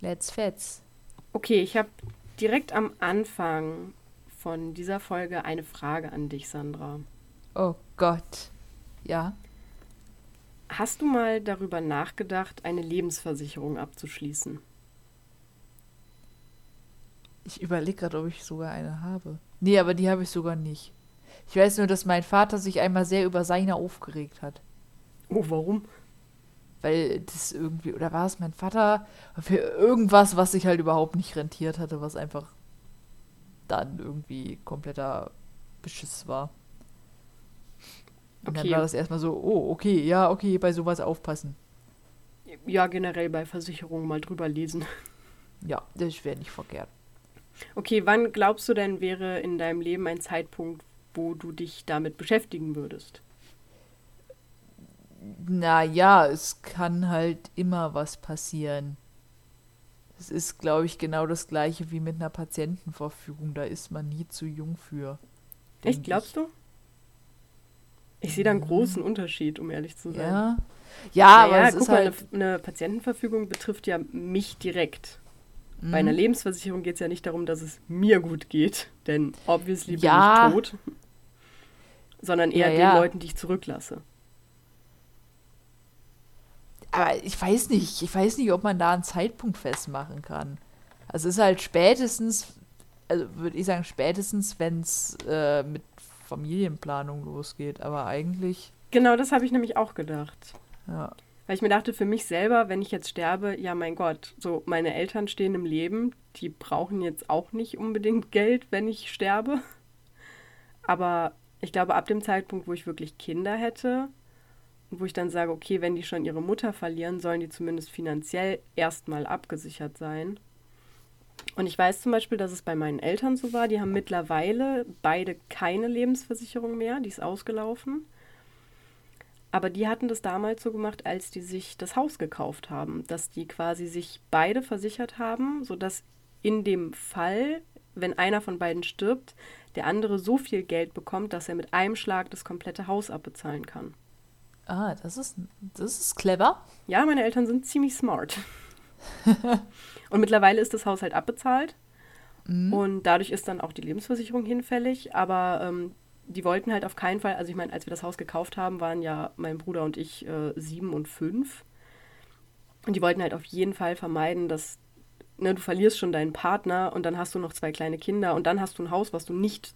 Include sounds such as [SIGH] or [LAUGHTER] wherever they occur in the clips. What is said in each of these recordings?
Let's fetz. Okay, ich habe direkt am Anfang von dieser Folge eine Frage an dich, Sandra. Oh Gott. Ja. Hast du mal darüber nachgedacht, eine Lebensversicherung abzuschließen? Ich überlege gerade, ob ich sogar eine habe. Nee, aber die habe ich sogar nicht. Ich weiß nur, dass mein Vater sich einmal sehr über seine aufgeregt hat. Oh, warum? Weil das irgendwie, oder war es mein Vater? Für irgendwas, was sich halt überhaupt nicht rentiert hatte, was einfach dann irgendwie kompletter Beschiss war. Und okay. dann war das erstmal so, oh, okay, ja, okay, bei sowas aufpassen. Ja, generell bei Versicherungen mal drüber lesen. [LAUGHS] Ja, das wäre nicht verkehrt. Okay, wann glaubst du denn wäre in deinem Leben ein Zeitpunkt, wo du dich damit beschäftigen würdest? Naja, es kann halt immer was passieren. Es ist, glaube ich, genau das gleiche wie mit einer Patientenverfügung. Da ist man nie zu jung für. Echt, glaubst ich. du? Ich sehe da einen großen Unterschied, um ehrlich zu sein. Ja, ja naja, aber es guck ist mal, halt eine, eine Patientenverfügung betrifft ja mich direkt. Mhm. Bei einer mhm. Lebensversicherung geht es ja nicht darum, dass es mir gut geht, denn obviously ja. bin ich tot, sondern eher ja, ja. den Leuten, die ich zurücklasse. Aber ich weiß nicht, ich weiß nicht, ob man da einen Zeitpunkt festmachen kann. Also es ist halt spätestens, also würde ich sagen, spätestens, wenn es äh, mit Familienplanung losgeht, aber eigentlich. Genau, das habe ich nämlich auch gedacht. Ja. Weil ich mir dachte, für mich selber, wenn ich jetzt sterbe, ja mein Gott, so meine Eltern stehen im Leben, die brauchen jetzt auch nicht unbedingt [LAUGHS] Geld, wenn ich sterbe. Aber ich glaube, ab dem Zeitpunkt, wo ich wirklich Kinder hätte, wo ich dann sage, okay, wenn die schon ihre Mutter verlieren, sollen die zumindest finanziell erstmal abgesichert sein. Und ich weiß zum Beispiel, dass es bei meinen Eltern so war. Die haben mittlerweile beide keine Lebensversicherung mehr, die ist ausgelaufen. Aber die hatten das damals so gemacht, als die sich das Haus gekauft haben, dass die quasi sich beide versichert haben, sodass in dem Fall, wenn einer von beiden stirbt, der andere so viel Geld bekommt, dass er mit einem Schlag das komplette Haus abbezahlen kann. Ah, das ist, das ist clever. Ja, meine Eltern sind ziemlich smart. [LAUGHS] und mittlerweile ist das Haus halt abbezahlt. Mhm. Und dadurch ist dann auch die Lebensversicherung hinfällig. Aber ähm, die wollten halt auf keinen Fall, also ich meine, als wir das Haus gekauft haben, waren ja mein Bruder und ich äh, sieben und fünf. Und die wollten halt auf jeden Fall vermeiden, dass ne, du verlierst schon deinen Partner und dann hast du noch zwei kleine Kinder und dann hast du ein Haus, was du nicht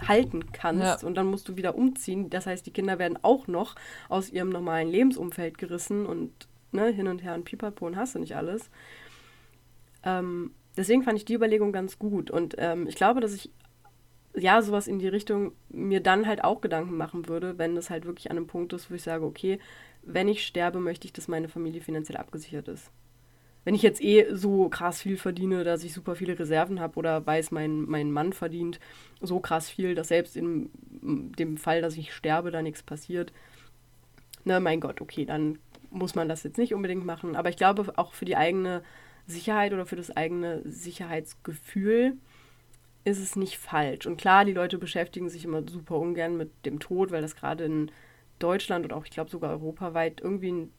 halten kannst ja. und dann musst du wieder umziehen. Das heißt, die Kinder werden auch noch aus ihrem normalen Lebensumfeld gerissen und ne, hin und her und pipapo und hast du nicht alles. Ähm, deswegen fand ich die Überlegung ganz gut und ähm, ich glaube, dass ich ja, sowas in die Richtung mir dann halt auch Gedanken machen würde, wenn das halt wirklich an einem Punkt ist, wo ich sage, okay, wenn ich sterbe, möchte ich, dass meine Familie finanziell abgesichert ist. Wenn ich jetzt eh so krass viel verdiene, dass ich super viele Reserven habe oder weiß, mein, mein Mann verdient so krass viel, dass selbst in dem Fall, dass ich sterbe, da nichts passiert, ne, mein Gott, okay, dann muss man das jetzt nicht unbedingt machen. Aber ich glaube, auch für die eigene Sicherheit oder für das eigene Sicherheitsgefühl ist es nicht falsch. Und klar, die Leute beschäftigen sich immer super ungern mit dem Tod, weil das gerade in Deutschland und auch, ich glaube, sogar europaweit irgendwie ein,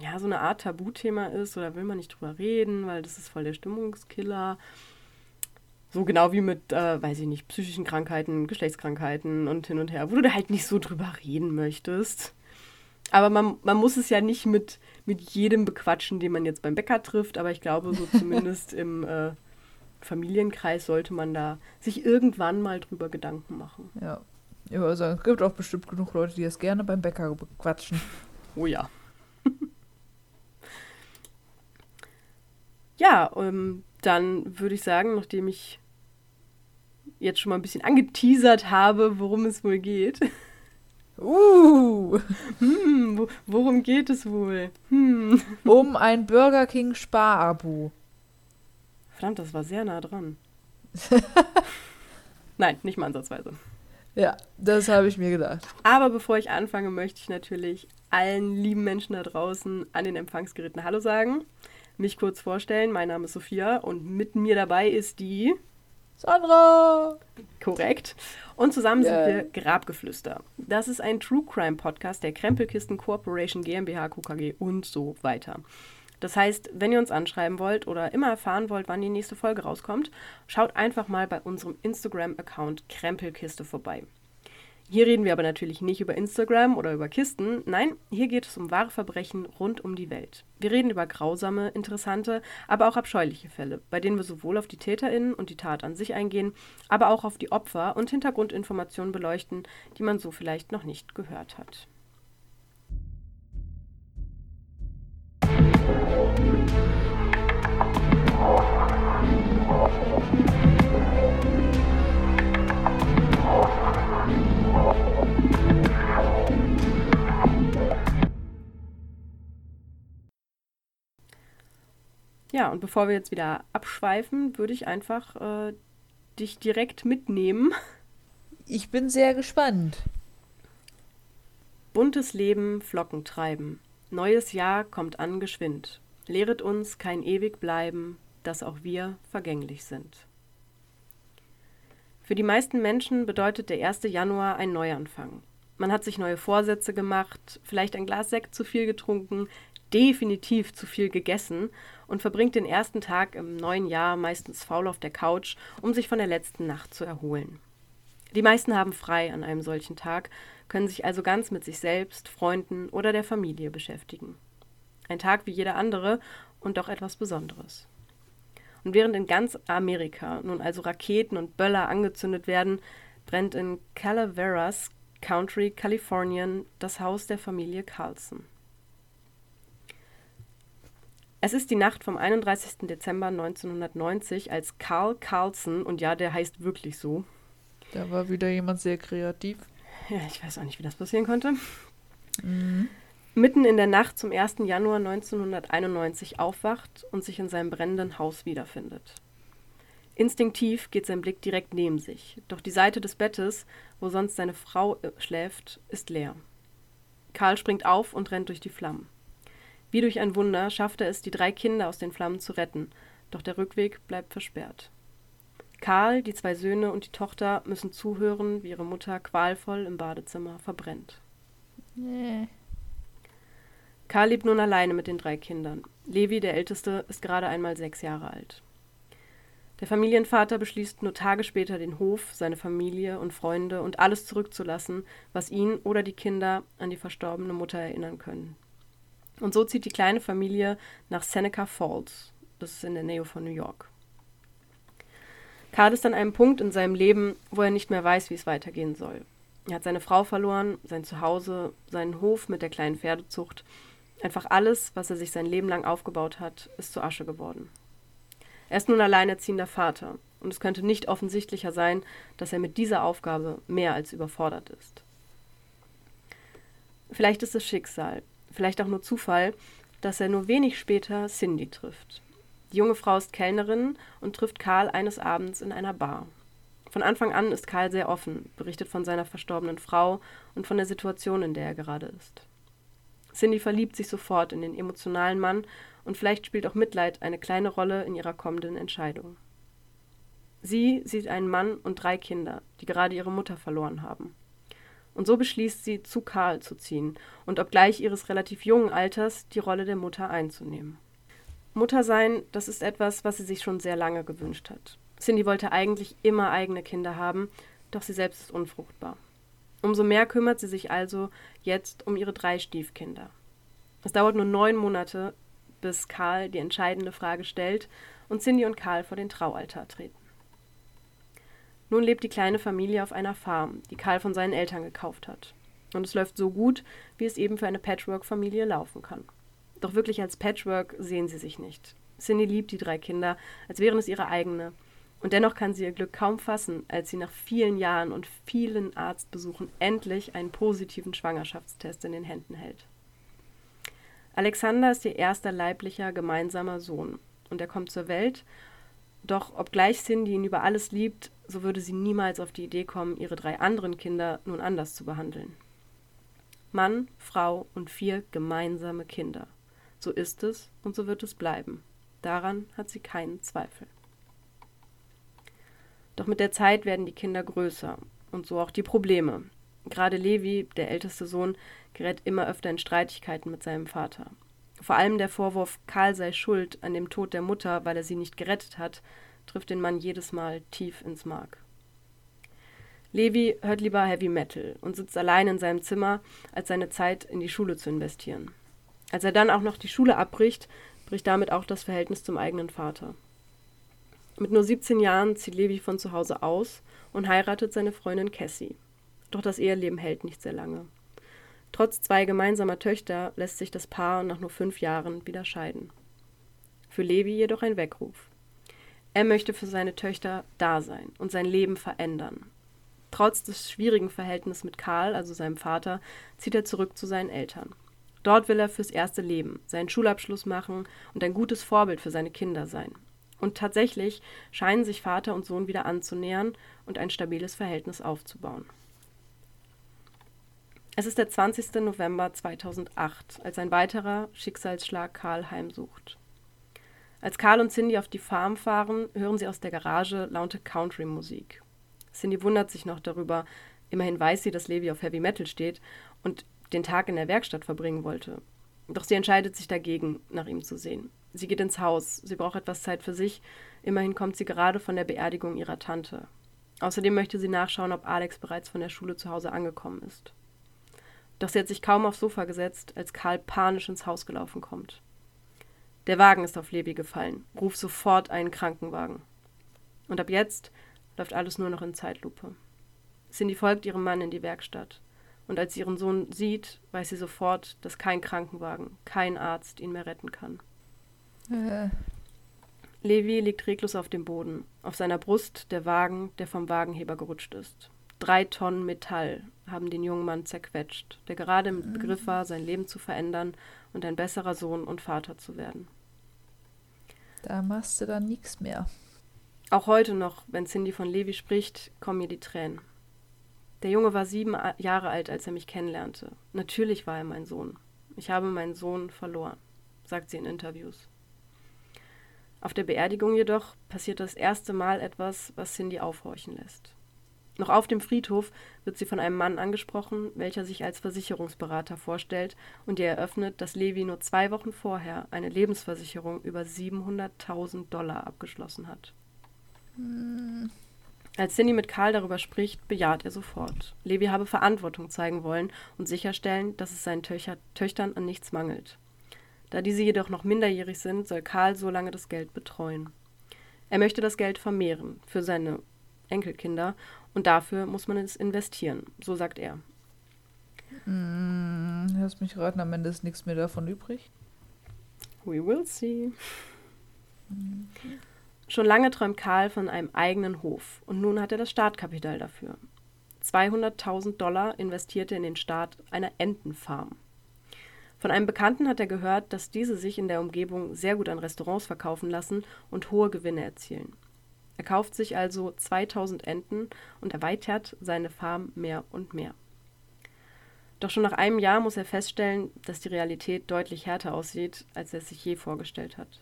ja, so eine Art Tabuthema ist oder will man nicht drüber reden, weil das ist voll der Stimmungskiller. So genau wie mit, äh, weiß ich nicht, psychischen Krankheiten, Geschlechtskrankheiten und hin und her, wo du da halt nicht so drüber reden möchtest. Aber man, man muss es ja nicht mit, mit jedem bequatschen, den man jetzt beim Bäcker trifft, aber ich glaube, so [LAUGHS] zumindest im äh, Familienkreis sollte man da sich irgendwann mal drüber Gedanken machen. Ja. Ja, also es gibt auch bestimmt genug Leute, die das gerne beim Bäcker quatschen. Oh ja. Ja, ähm, dann würde ich sagen, nachdem ich jetzt schon mal ein bisschen angeteasert habe, worum es wohl geht. Uh. Hm, worum geht es wohl? Hm. Um ein Burger King Sparabo. Verdammt, das war sehr nah dran. [LAUGHS] Nein, nicht mal ansatzweise. Ja, das habe ich mir gedacht. Aber bevor ich anfange, möchte ich natürlich allen lieben Menschen da draußen an den Empfangsgeräten Hallo sagen, mich kurz vorstellen. Mein Name ist Sophia und mit mir dabei ist die Sandra. Korrekt. Und zusammen yeah. sind wir Grabgeflüster. Das ist ein True Crime Podcast der Krempelkisten Corporation GmbH, KKG und so weiter. Das heißt, wenn ihr uns anschreiben wollt oder immer erfahren wollt, wann die nächste Folge rauskommt, schaut einfach mal bei unserem Instagram-Account Krempelkiste vorbei. Hier reden wir aber natürlich nicht über Instagram oder über Kisten. Nein, hier geht es um wahre Verbrechen rund um die Welt. Wir reden über grausame, interessante, aber auch abscheuliche Fälle, bei denen wir sowohl auf die TäterInnen und die Tat an sich eingehen, aber auch auf die Opfer und Hintergrundinformationen beleuchten, die man so vielleicht noch nicht gehört hat. Ja, und bevor wir jetzt wieder abschweifen, würde ich einfach äh, dich direkt mitnehmen. [LAUGHS] Ich bin sehr gespannt. Buntes Leben, Flocken treiben. Neues Jahr kommt an geschwind. Lehret uns kein ewig bleiben, dass auch wir vergänglich sind. Für die meisten Menschen bedeutet der 1. Januar ein Neuanfang. Man hat sich neue Vorsätze gemacht, vielleicht ein Glas Sekt zu viel getrunken, definitiv zu viel gegessen und verbringt den ersten Tag im neuen Jahr meistens faul auf der Couch, um sich von der letzten Nacht zu erholen. Die meisten haben frei an einem solchen Tag, können sich also ganz mit sich selbst, Freunden oder der Familie beschäftigen. Ein Tag wie jeder andere und doch etwas Besonderes. Und während in ganz Amerika nun also Raketen und Böller angezündet werden, brennt in Calaveras Country, Kalifornien, das Haus der Familie Carlson. Es ist die Nacht vom 31. Dezember 1990, als Carl Carlson, und ja, der heißt wirklich so. Da war wieder jemand sehr kreativ. Ja, ich weiß auch nicht, wie das passieren konnte. Mhm. Mitten in der Nacht zum 1. Januar 1991 aufwacht und sich in seinem brennenden Haus wiederfindet. Instinktiv geht sein Blick direkt neben sich, doch die Seite des Bettes, wo sonst seine Frau äh, schläft, ist leer. Karl springt auf und rennt durch die Flammen. Wie durch ein Wunder schafft er es, die drei Kinder aus den Flammen zu retten, doch der Rückweg bleibt versperrt. Karl, die zwei Söhne und die Tochter müssen zuhören, wie ihre Mutter qualvoll im Badezimmer verbrennt. Nee. Karl lebt nun alleine mit den drei Kindern. Levi, der Älteste, ist gerade einmal sechs Jahre alt. Der Familienvater beschließt nur Tage später, den Hof, seine Familie und Freunde und alles zurückzulassen, was ihn oder die Kinder an die verstorbene Mutter erinnern können. Und so zieht die kleine Familie nach Seneca Falls, das ist in der Nähe von New York. Karl ist an einem Punkt in seinem Leben, wo er nicht mehr weiß, wie es weitergehen soll. Er hat seine Frau verloren, sein Zuhause, seinen Hof mit der kleinen Pferdezucht. Einfach alles, was er sich sein Leben lang aufgebaut hat, ist zu Asche geworden. Er ist nun alleinerziehender Vater, und es könnte nicht offensichtlicher sein, dass er mit dieser Aufgabe mehr als überfordert ist. Vielleicht ist es Schicksal, vielleicht auch nur Zufall, dass er nur wenig später Cindy trifft. Die junge Frau ist Kellnerin und trifft Karl eines Abends in einer Bar. Von Anfang an ist Karl sehr offen, berichtet von seiner verstorbenen Frau und von der Situation, in der er gerade ist. Cindy verliebt sich sofort in den emotionalen Mann und vielleicht spielt auch Mitleid eine kleine Rolle in ihrer kommenden Entscheidung. Sie sieht einen Mann und drei Kinder, die gerade ihre Mutter verloren haben. Und so beschließt sie, zu Karl zu ziehen und obgleich ihres relativ jungen Alters die Rolle der Mutter einzunehmen. Mutter sein, das ist etwas, was sie sich schon sehr lange gewünscht hat. Cindy wollte eigentlich immer eigene Kinder haben, doch sie selbst ist unfruchtbar. Umso mehr kümmert sie sich also jetzt um ihre drei Stiefkinder. Es dauert nur neun Monate, bis Karl die entscheidende Frage stellt und Cindy und Karl vor den Traualtar treten. Nun lebt die kleine Familie auf einer Farm, die Karl von seinen Eltern gekauft hat. Und es läuft so gut, wie es eben für eine Patchwork-Familie laufen kann. Doch wirklich als Patchwork sehen sie sich nicht. Cindy liebt die drei Kinder, als wären es ihre eigene. Und dennoch kann sie ihr Glück kaum fassen, als sie nach vielen Jahren und vielen Arztbesuchen endlich einen positiven Schwangerschaftstest in den Händen hält. Alexander ist ihr erster leiblicher gemeinsamer Sohn und er kommt zur Welt doch obgleich Cindy ihn über alles liebt, so würde sie niemals auf die Idee kommen, ihre drei anderen Kinder nun anders zu behandeln. Mann, Frau und vier gemeinsame Kinder. So ist es und so wird es bleiben. Daran hat sie keinen Zweifel. Doch mit der Zeit werden die Kinder größer und so auch die Probleme. Gerade Levi, der älteste Sohn, gerät immer öfter in Streitigkeiten mit seinem Vater. Vor allem der Vorwurf, Karl sei schuld an dem Tod der Mutter, weil er sie nicht gerettet hat, trifft den Mann jedes Mal tief ins Mark. Levi hört lieber Heavy Metal und sitzt allein in seinem Zimmer, als seine Zeit in die Schule zu investieren. Als er dann auch noch die Schule abbricht, bricht damit auch das Verhältnis zum eigenen Vater. Mit nur 17 Jahren zieht Levi von zu Hause aus und heiratet seine Freundin Cassie. Doch das Eheleben hält nicht sehr lange. Trotz zwei gemeinsamer Töchter lässt sich das Paar nach nur fünf Jahren wieder scheiden. Für Levi jedoch ein Weckruf. Er möchte für seine Töchter da sein und sein Leben verändern. Trotz des schwierigen Verhältnisses mit Karl, also seinem Vater, zieht er zurück zu seinen Eltern. Dort will er fürs erste Leben seinen Schulabschluss machen und ein gutes Vorbild für seine Kinder sein. Und tatsächlich scheinen sich Vater und Sohn wieder anzunähern und ein stabiles Verhältnis aufzubauen. Es ist der 20. November 2008, als ein weiterer Schicksalsschlag Karl heimsucht. Als Karl und Cindy auf die Farm fahren, hören sie aus der Garage laute Country-Musik. Cindy wundert sich noch darüber. Immerhin weiß sie, dass Levi auf Heavy Metal steht und den Tag in der Werkstatt verbringen wollte. Doch sie entscheidet sich dagegen, nach ihm zu sehen. Sie geht ins Haus. Sie braucht etwas Zeit für sich. Immerhin kommt sie gerade von der Beerdigung ihrer Tante. Außerdem möchte sie nachschauen, ob Alex bereits von der Schule zu Hause angekommen ist. Doch sie hat sich kaum aufs Sofa gesetzt, als Karl panisch ins Haus gelaufen kommt. Der Wagen ist auf Levi gefallen. Ruf sofort einen Krankenwagen. Und ab jetzt läuft alles nur noch in Zeitlupe. Cindy folgt ihrem Mann in die Werkstatt. Und als sie ihren Sohn sieht, weiß sie sofort, dass kein Krankenwagen, kein Arzt ihn mehr retten kann. Äh. Levi liegt reglos auf dem Boden. Auf seiner Brust der Wagen, der vom Wagenheber gerutscht ist. Drei Tonnen Metall haben den jungen Mann zerquetscht, der gerade im Begriff war, sein Leben zu verändern und ein besserer Sohn und Vater zu werden. Da machst du dann nichts mehr. Auch heute noch, wenn Cindy von Levi spricht, kommen mir die Tränen. Der Junge war sieben Jahre alt, als er mich kennenlernte. Natürlich war er mein Sohn. Ich habe meinen Sohn verloren, sagt sie in Interviews. Auf der Beerdigung jedoch passiert das erste Mal etwas, was Cindy aufhorchen lässt. Noch auf dem Friedhof wird sie von einem Mann angesprochen, welcher sich als Versicherungsberater vorstellt und ihr eröffnet, dass Levi nur zwei Wochen vorher eine Lebensversicherung über 700.000 Dollar abgeschlossen hat. Hm. Als Cindy mit Karl darüber spricht, bejaht er sofort. Levi habe Verantwortung zeigen wollen und sicherstellen, dass es seinen Töcher, Töchtern an nichts mangelt. Da diese jedoch noch minderjährig sind, soll Karl so lange das Geld betreuen. Er möchte das Geld vermehren für seine Enkelkinder und dafür muss man es investieren, so sagt er. Hm, lass mich raten, am Ende ist nichts mehr davon übrig. We will see. Okay. Schon lange träumt Karl von einem eigenen Hof und nun hat er das Startkapital dafür. 200.000 Dollar investierte in den Start einer Entenfarm. Von einem Bekannten hat er gehört, dass diese sich in der Umgebung sehr gut an Restaurants verkaufen lassen und hohe Gewinne erzielen. Er kauft sich also 2000 Enten und erweitert seine Farm mehr und mehr. Doch schon nach einem Jahr muss er feststellen, dass die Realität deutlich härter aussieht, als er es sich je vorgestellt hat.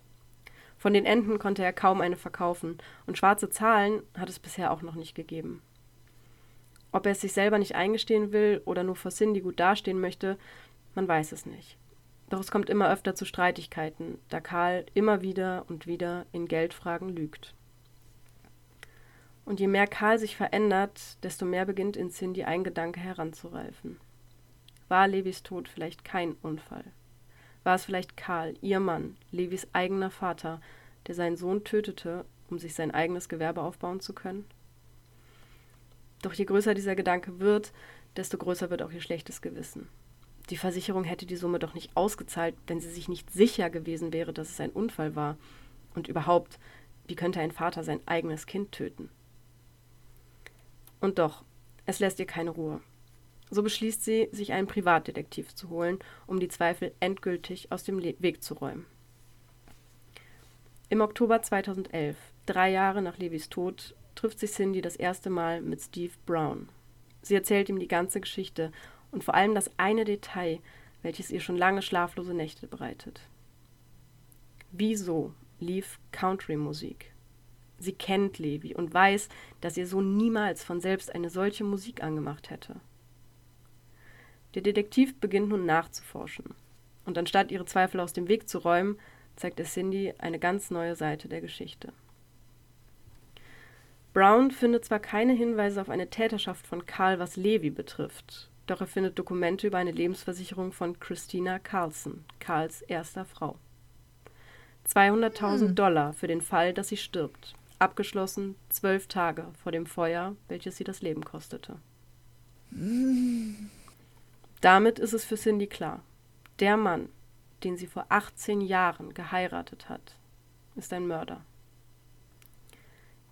Von den Enten konnte er kaum eine verkaufen, und schwarze Zahlen hat es bisher auch noch nicht gegeben. Ob er es sich selber nicht eingestehen will oder nur vor Cindy gut dastehen möchte, man weiß es nicht. Doch es kommt immer öfter zu Streitigkeiten, da Karl immer wieder und wieder in Geldfragen lügt. Und je mehr Karl sich verändert, desto mehr beginnt in Cindy ein Gedanke heranzureifen. War Levis Tod vielleicht kein Unfall? War es vielleicht Karl, ihr Mann, Levis eigener Vater, der seinen Sohn tötete, um sich sein eigenes Gewerbe aufbauen zu können? Doch je größer dieser Gedanke wird, desto größer wird auch ihr schlechtes Gewissen. Die Versicherung hätte die Summe doch nicht ausgezahlt, wenn sie sich nicht sicher gewesen wäre, dass es ein Unfall war. Und überhaupt, wie könnte ein Vater sein eigenes Kind töten? Und doch, es lässt ihr keine Ruhe. So beschließt sie, sich einen Privatdetektiv zu holen, um die Zweifel endgültig aus dem Le Weg zu räumen. Im Oktober 2011, drei Jahre nach Levis Tod, trifft sich Cindy das erste Mal mit Steve Brown. Sie erzählt ihm die ganze Geschichte und vor allem das eine Detail, welches ihr schon lange schlaflose Nächte bereitet. Wieso lief Country-Musik? Sie kennt Levi und weiß, dass ihr Sohn niemals von selbst eine solche Musik angemacht hätte. Der Detektiv beginnt nun nachzuforschen. Und anstatt ihre Zweifel aus dem Weg zu räumen, zeigt er Cindy eine ganz neue Seite der Geschichte. Brown findet zwar keine Hinweise auf eine Täterschaft von Carl, was Levi betrifft, doch er findet Dokumente über eine Lebensversicherung von Christina Carlson, Carls erster Frau. 200.000 hm. Dollar für den Fall, dass sie stirbt. Abgeschlossen zwölf Tage vor dem Feuer, welches sie das Leben kostete. Damit ist es für Cindy klar. Der Mann, den sie vor 18 Jahren geheiratet hat, ist ein Mörder.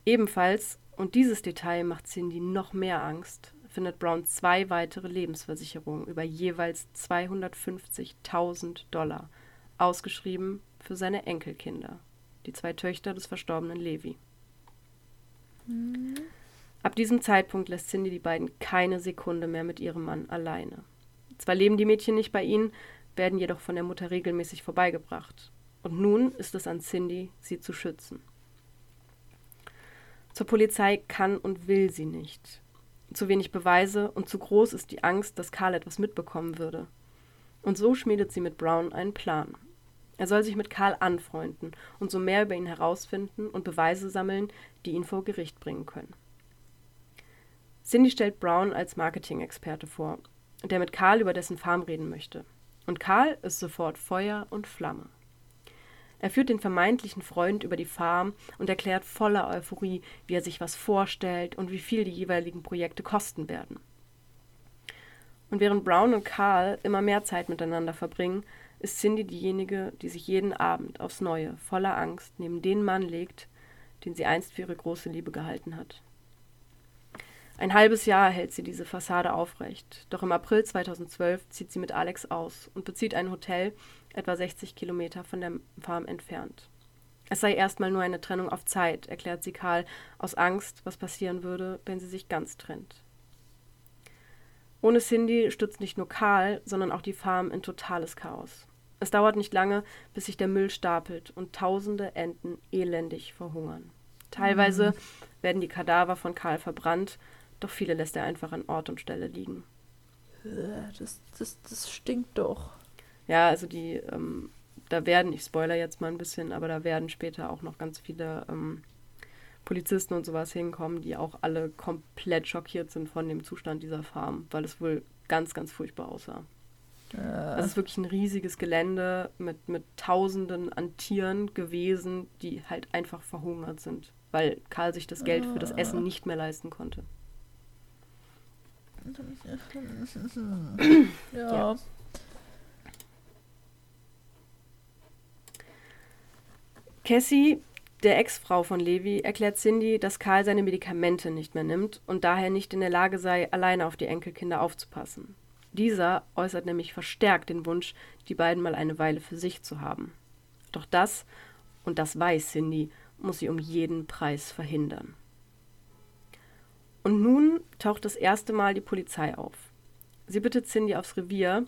Ebenfalls, und dieses Detail macht Cindy noch mehr Angst, findet Brown zwei weitere Lebensversicherungen über jeweils 250.000 Dollar, ausgeschrieben für seine Enkelkinder, die zwei Töchter des verstorbenen Levi. Ab diesem Zeitpunkt lässt Cindy die beiden keine Sekunde mehr mit ihrem Mann alleine. Zwar leben die Mädchen nicht bei ihnen, werden jedoch von der Mutter regelmäßig vorbeigebracht. Und nun ist es an Cindy, sie zu schützen. Zur Polizei kann und will sie nicht. Zu wenig Beweise und zu groß ist die Angst, dass Karl etwas mitbekommen würde. Und so schmiedet sie mit Brown einen Plan. Er soll sich mit Karl anfreunden und so mehr über ihn herausfinden und Beweise sammeln, die ihn vor Gericht bringen können. Cindy stellt Brown als Marketing-Experte vor, der mit Karl über dessen Farm reden möchte. Und Karl ist sofort Feuer und Flamme. Er führt den vermeintlichen Freund über die Farm und erklärt voller Euphorie, wie er sich was vorstellt und wie viel die jeweiligen Projekte kosten werden. Und während Brown und Carl immer mehr Zeit miteinander verbringen, ist Cindy diejenige, die sich jeden Abend aufs Neue voller Angst neben den Mann legt, den sie einst für ihre große Liebe gehalten hat. Ein halbes Jahr hält sie diese Fassade aufrecht, doch im April 2012 zieht sie mit Alex aus und bezieht ein Hotel, etwa 60 Kilometer von der Farm entfernt. Es sei erstmal nur eine Trennung auf Zeit, erklärt sie Karl, aus Angst, was passieren würde, wenn sie sich ganz trennt. Ohne Cindy stürzt nicht nur Karl, sondern auch die Farm in totales Chaos. Es dauert nicht lange, bis sich der Müll stapelt und tausende Enten elendig verhungern. Teilweise mhm. werden die Kadaver von Karl verbrannt, doch viele lässt er einfach an Ort und Stelle liegen. Das, das, das stinkt doch. Ja, also die, ähm, da werden, ich spoiler jetzt mal ein bisschen, aber da werden später auch noch ganz viele ähm, Polizisten und sowas hinkommen, die auch alle komplett schockiert sind von dem Zustand dieser Farm, weil es wohl ganz, ganz furchtbar aussah. Also es ist wirklich ein riesiges Gelände mit, mit Tausenden an Tieren gewesen, die halt einfach verhungert sind, weil Karl sich das Geld für das äh. Essen nicht mehr leisten konnte. [CLEARS THROAT] ja. ja. Cassie, der Ex-Frau von Levi, erklärt Cindy, dass Karl seine Medikamente nicht mehr nimmt und daher nicht in der Lage sei, alleine auf die Enkelkinder aufzupassen. Dieser äußert nämlich verstärkt den Wunsch, die beiden mal eine Weile für sich zu haben. Doch das, und das weiß Cindy, muss sie um jeden Preis verhindern. Und nun taucht das erste Mal die Polizei auf. Sie bittet Cindy aufs Revier,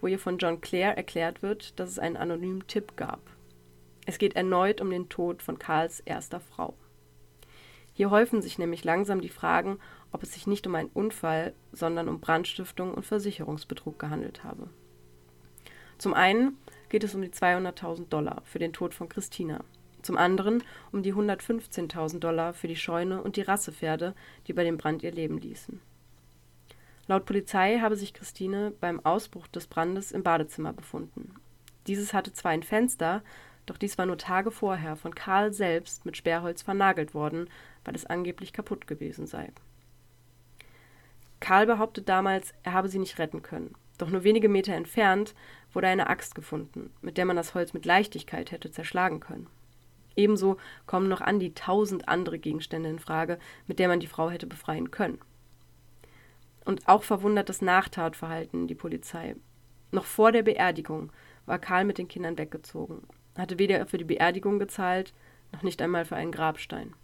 wo ihr von John Clare erklärt wird, dass es einen anonymen Tipp gab. Es geht erneut um den Tod von Karls erster Frau. Hier häufen sich nämlich langsam die Fragen, ob es sich nicht um einen Unfall, sondern um Brandstiftung und Versicherungsbetrug gehandelt habe. Zum einen geht es um die 200.000 Dollar für den Tod von Christina, zum anderen um die 115.000 Dollar für die Scheune und die Rassepferde, die bei dem Brand ihr Leben ließen. Laut Polizei habe sich Christine beim Ausbruch des Brandes im Badezimmer befunden. Dieses hatte zwar ein Fenster, doch dies war nur Tage vorher von Karl selbst mit Sperrholz vernagelt worden, weil es angeblich kaputt gewesen sei. Karl behauptet damals, er habe sie nicht retten können. Doch nur wenige Meter entfernt wurde eine Axt gefunden, mit der man das Holz mit Leichtigkeit hätte zerschlagen können. Ebenso kommen noch an die tausend andere Gegenstände in Frage, mit der man die Frau hätte befreien können. Und auch verwundert das Nachtatverhalten die Polizei. Noch vor der Beerdigung war Karl mit den Kindern weggezogen hatte weder für die Beerdigung gezahlt, noch nicht einmal für einen Grabstein.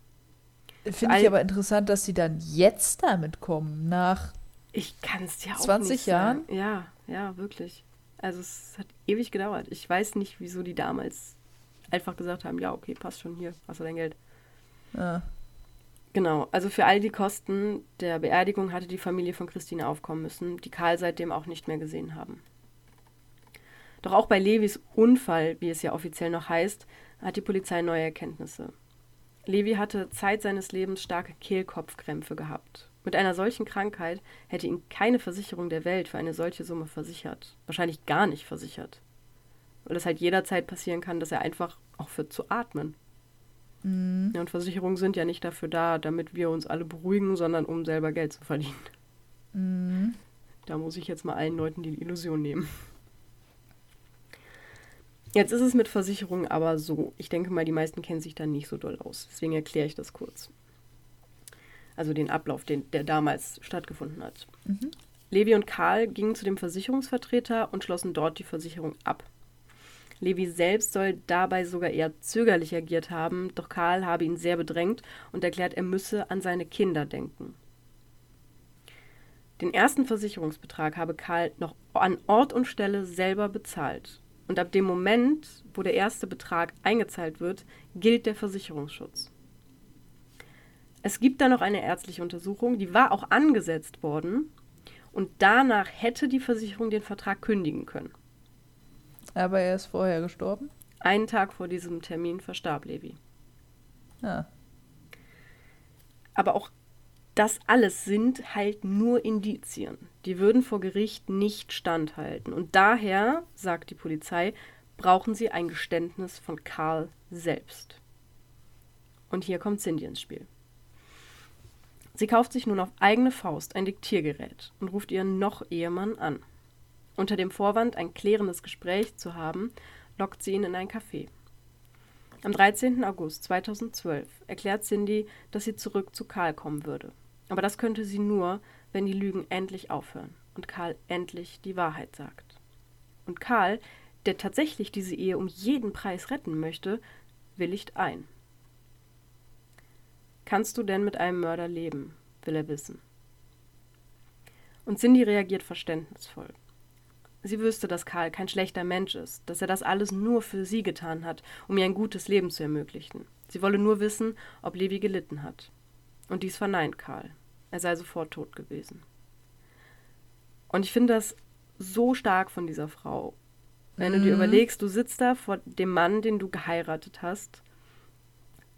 Finde ich aber interessant, dass sie dann jetzt damit kommen, nach ich kann es ja auch 20 Jahren. Ja, ja, wirklich. Also es hat ewig gedauert. Ich weiß nicht, wieso die damals einfach gesagt haben, ja, okay, passt schon hier, hast du dein Geld. Ja. Genau, also für all die Kosten der Beerdigung hatte die Familie von Christine aufkommen müssen, die Karl seitdem auch nicht mehr gesehen haben. Doch auch bei Levis Unfall, wie es ja offiziell noch heißt, hat die Polizei neue Erkenntnisse. Levi hatte Zeit seines Lebens starke Kehlkopfkrämpfe gehabt. Mit einer solchen Krankheit hätte ihn keine Versicherung der Welt für eine solche Summe versichert. Wahrscheinlich gar nicht versichert. Weil es halt jederzeit passieren kann, dass er einfach aufhört zu atmen. Mhm. Ja, und Versicherungen sind ja nicht dafür da, damit wir uns alle beruhigen, sondern um selber Geld zu verdienen. Mhm. Da muss ich jetzt mal allen Leuten die Illusion nehmen. Jetzt ist es mit Versicherungen aber so. Ich denke mal, die meisten kennen sich da nicht so doll aus. Deswegen erkläre ich das kurz. Also den Ablauf, den, der damals stattgefunden hat. Mhm. Levi und Karl gingen zu dem Versicherungsvertreter und schlossen dort die Versicherung ab. Levi selbst soll dabei sogar eher zögerlich agiert haben, doch Karl habe ihn sehr bedrängt und erklärt, er müsse an seine Kinder denken. Den ersten Versicherungsbetrag habe Karl noch an Ort und Stelle selber bezahlt. Und ab dem Moment, wo der erste Betrag eingezahlt wird, gilt der Versicherungsschutz. Es gibt da noch eine ärztliche Untersuchung, die war auch angesetzt worden. Und danach hätte die Versicherung den Vertrag kündigen können. Aber er ist vorher gestorben? Einen Tag vor diesem Termin verstarb Levi. Ja. Ah. Aber auch das alles sind halt nur Indizien. Die würden vor Gericht nicht standhalten. Und daher, sagt die Polizei, brauchen sie ein Geständnis von Karl selbst. Und hier kommt Cindy ins Spiel. Sie kauft sich nun auf eigene Faust ein Diktiergerät und ruft ihren noch Ehemann an. Unter dem Vorwand, ein klärendes Gespräch zu haben, lockt sie ihn in ein Café. Am 13. August 2012 erklärt Cindy, dass sie zurück zu Karl kommen würde. Aber das könnte sie nur, wenn die Lügen endlich aufhören und Karl endlich die Wahrheit sagt. Und Karl, der tatsächlich diese Ehe um jeden Preis retten möchte, willigt ein. Kannst du denn mit einem Mörder leben? will er wissen. Und Cindy reagiert verständnisvoll. Sie wüsste, dass Karl kein schlechter Mensch ist, dass er das alles nur für sie getan hat, um ihr ein gutes Leben zu ermöglichen. Sie wolle nur wissen, ob Levi gelitten hat. Und dies verneint Karl. Er sei sofort tot gewesen. Und ich finde das so stark von dieser Frau. Wenn mhm. du dir mhm. überlegst, du sitzt da vor dem Mann, den du geheiratet hast,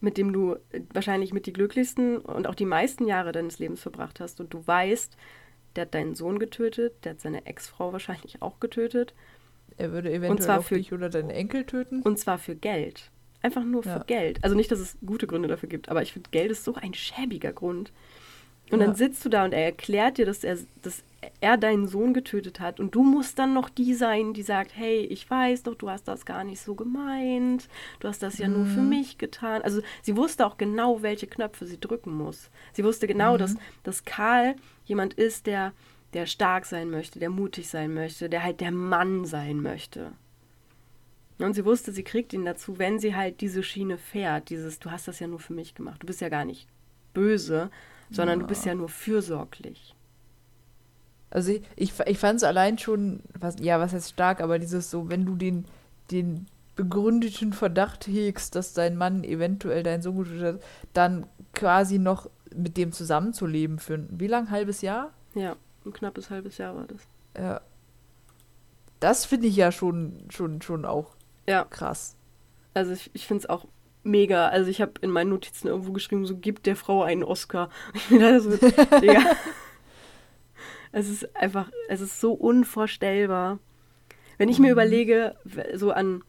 mit dem du wahrscheinlich mit die glücklichsten und auch die meisten Jahre deines Lebens verbracht hast und du weißt, der hat deinen Sohn getötet, der hat seine Ex-Frau wahrscheinlich auch getötet. Er würde eventuell auch für, dich oder deinen Enkel töten. Und zwar für Geld. Einfach nur für ja. Geld. Also nicht, dass es gute Gründe dafür gibt, aber ich finde, Geld ist so ein schäbiger Grund. Und ja. dann sitzt du da und er erklärt dir, dass er, dass er deinen Sohn getötet hat. Und du musst dann noch die sein, die sagt, hey, ich weiß doch, du hast das gar nicht so gemeint. Du hast das ja mhm. nur für mhm. mich getan. Also sie wusste auch genau, welche Knöpfe sie drücken muss. Sie wusste genau, mhm. dass, dass Karl jemand ist, der, der stark sein möchte, der mutig sein möchte, der halt der Mann sein möchte. Und sie wusste, sie kriegt ihn dazu, wenn sie halt diese Schiene fährt, dieses, du hast das ja nur für mich gemacht, du bist ja gar nicht böse, sondern ja. du bist ja nur fürsorglich. Also ich, ich, ich fand es allein schon, was, ja, was heißt stark, aber dieses so, wenn du den, den begründeten Verdacht hegst, dass dein Mann eventuell deinen Sohn getötet hat, dann quasi noch mit dem zusammenzuleben für ein, wie lang, halbes Jahr? Ja, ein knappes halbes Jahr war das. Ja. Das finde ich ja schon, schon, schon auch ja. krass. Also ich, ich finde es auch mega. Also ich habe in meinen Notizen irgendwo geschrieben, so gibt der Frau einen Oscar. [LAUGHS] Ich bin da so, Digga. [LAUGHS] Es ist einfach, es ist so unvorstellbar. Wenn ich mir mhm. überlege, so an,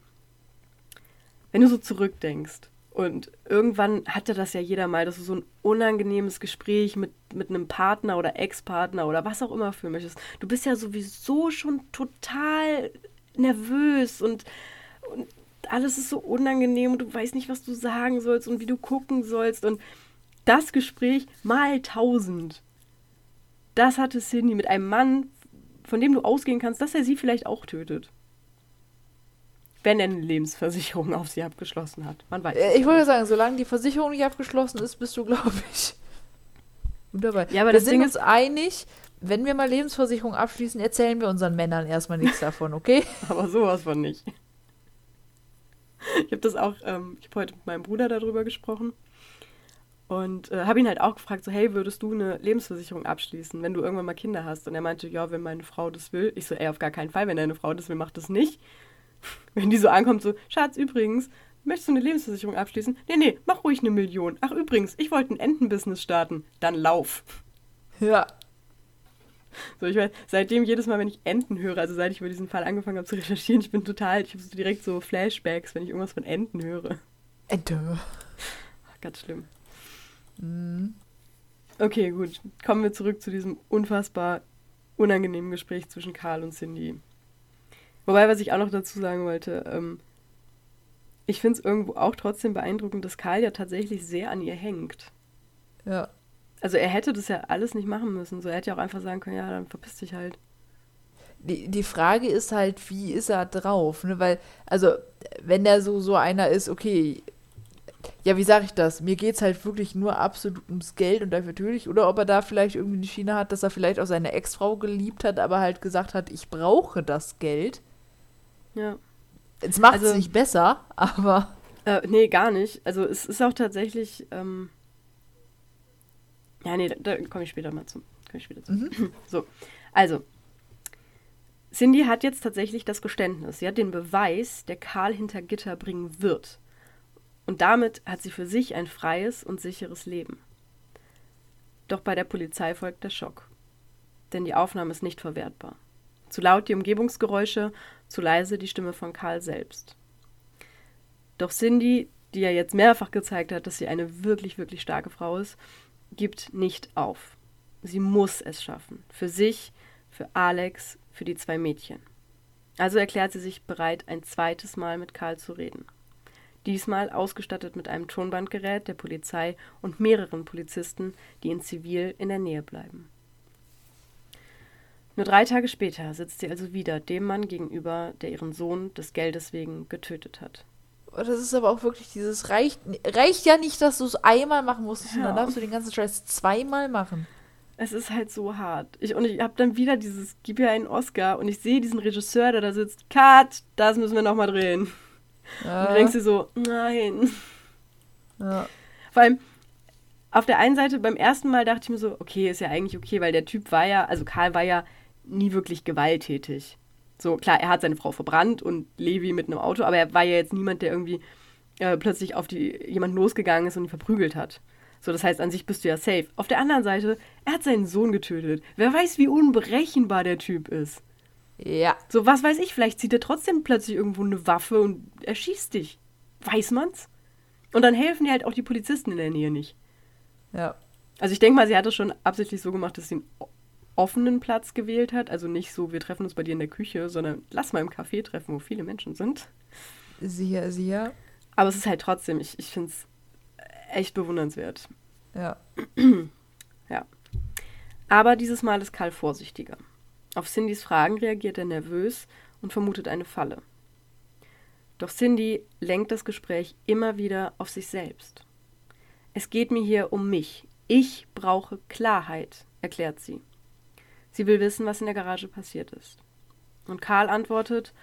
wenn du so zurückdenkst und irgendwann hatte das ja jeder mal, dass du so ein unangenehmes Gespräch mit, mit einem Partner oder Ex-Partner oder was auch immer führen möchtest. Du bist ja sowieso schon total nervös und, und alles ist so unangenehm und du weißt nicht, was du sagen sollst und wie du gucken sollst. Und das Gespräch mal tausend. Das hatte Cindy mit einem Mann, von dem du ausgehen kannst, dass er sie vielleicht auch tötet. Wenn er eine Lebensversicherung auf sie abgeschlossen hat. Man weiß. Äh, ich wollte sagen, solange die Versicherung nicht abgeschlossen ist, bist du, glaube ich, [LAUGHS] gut dabei. Ja, aber wir sind uns einig, wenn wir mal Lebensversicherung abschließen, erzählen wir unseren Männern erstmal nichts davon, okay? [LAUGHS] aber sowas von nicht. [LAUGHS] Ich habe das auch, ähm, ich habe heute mit meinem Bruder darüber gesprochen und äh, habe ihn halt auch gefragt, so, hey, würdest du eine Lebensversicherung abschließen, wenn du irgendwann mal Kinder hast? Und er meinte, ja, wenn meine Frau das will. Ich so, ey, auf gar keinen Fall, wenn deine Frau das will, mach das nicht. [LAUGHS] Wenn die so ankommt, so, Schatz, übrigens, möchtest du eine Lebensversicherung abschließen? Nee, nee, mach ruhig eine Million. Ach, übrigens, ich wollte ein Entenbusiness starten. Dann lauf. Ja. So, ich weiß, seitdem jedes Mal, wenn ich Enten höre, also seit ich über diesen Fall angefangen habe zu recherchieren, ich bin total, ich habe so direkt so Flashbacks, wenn ich irgendwas von Enten höre. Ente. Ach, ganz schlimm. Mhm. Okay, gut. Kommen wir zurück zu diesem unfassbar unangenehmen Gespräch zwischen Karl und Cindy. Wobei, was ich auch noch dazu sagen wollte, ähm, ich finde es irgendwo auch trotzdem beeindruckend, dass Karl ja tatsächlich sehr an ihr hängt. Ja. Also er hätte das ja alles nicht machen müssen. So, er hätte ja auch einfach sagen können, ja, dann verpiss dich halt. Die, die Frage ist halt, wie ist er drauf? Ne? Weil, also, wenn er so, so einer ist, okay, ja, wie sage ich das? Mir geht es halt wirklich nur absolut ums Geld und dafür natürlich. Oder ob er da vielleicht irgendwie eine Schiene hat, dass er vielleicht auch seine Ex-Frau geliebt hat, aber halt gesagt hat, ich brauche das Geld. Ja. Es macht es Also- nicht besser, [LAUGHS] aber. Äh, nee, gar nicht. Also es ist auch tatsächlich. Ähm ja, nee, da, da komme ich später mal zu. Komme ich später zu. [LAUGHS] So, also. Cindy hat jetzt tatsächlich das Geständnis. Sie hat den Beweis, der Karl hinter Gitter bringen wird. Und damit hat sie für sich ein freies und sicheres Leben. Doch bei der Polizei folgt der Schock. Denn die Aufnahme ist nicht verwertbar. Zu laut die Umgebungsgeräusche, zu leise die Stimme von Karl selbst. Doch Cindy, die ja jetzt mehrfach gezeigt hat, dass sie eine wirklich, wirklich starke Frau ist, gibt nicht auf. Sie muss es schaffen. Für sich, für Alex, für die zwei Mädchen. Also erklärt sie sich bereit, ein zweites Mal mit Karl zu reden. Diesmal ausgestattet mit einem Tonbandgerät der Polizei und mehreren Polizisten, die in Zivil in der Nähe bleiben. Nur drei Tage später sitzt sie also wieder dem Mann gegenüber, der ihren Sohn des Geldes wegen getötet hat. Das ist aber auch wirklich dieses, reicht, reicht ja nicht, dass du es einmal machen musstest, und dann Ja. darfst du den ganzen Scheiß zweimal machen. Es ist halt so hart. Ich, und ich habe dann wieder dieses, gib ihr einen Oscar und ich sehe diesen Regisseur, der da sitzt, Cut, das müssen wir nochmal drehen. Und Ja, du denkst dir so, nein. ja. Vor allem, auf der einen Seite, beim ersten Mal dachte ich mir so, okay, ist ja eigentlich okay, weil der Typ war ja, also Karl war ja nie wirklich gewalttätig. So, klar, er hat seine Frau verbrannt und Levi mit einem Auto, aber er war ja jetzt niemand, der irgendwie äh, plötzlich auf die, jemanden losgegangen ist und ihn verprügelt hat. So, das heißt, an sich bist du ja safe. Auf der anderen Seite, er hat seinen Sohn getötet. Wer weiß, wie unberechenbar der Typ ist. ja. So, was weiß ich, vielleicht zieht er trotzdem plötzlich irgendwo eine Waffe und erschießt dich. Weiß man's? Und dann helfen dir halt auch die Polizisten in der Nähe nicht. Ja. Also ich denke mal, sie hat es schon absichtlich so gemacht, dass sie o- offenen Platz gewählt hat. Also nicht so, wir treffen uns bei dir in der Küche, sondern lass mal im Café treffen, wo viele Menschen sind. Sicher, sicher. Aber es ist halt trotzdem, ich, ich finde es echt bewundernswert. [CLEARS THROAT] Ja. Aber dieses Mal ist Karl vorsichtiger. Auf Cindys Fragen reagiert er nervös und vermutet eine Falle. Doch Cindy lenkt das Gespräch immer wieder auf sich selbst. Es geht mir hier um mich. Ich brauche Klarheit, erklärt sie. Sie will wissen, was in der Garage passiert ist. Und Karl antwortet,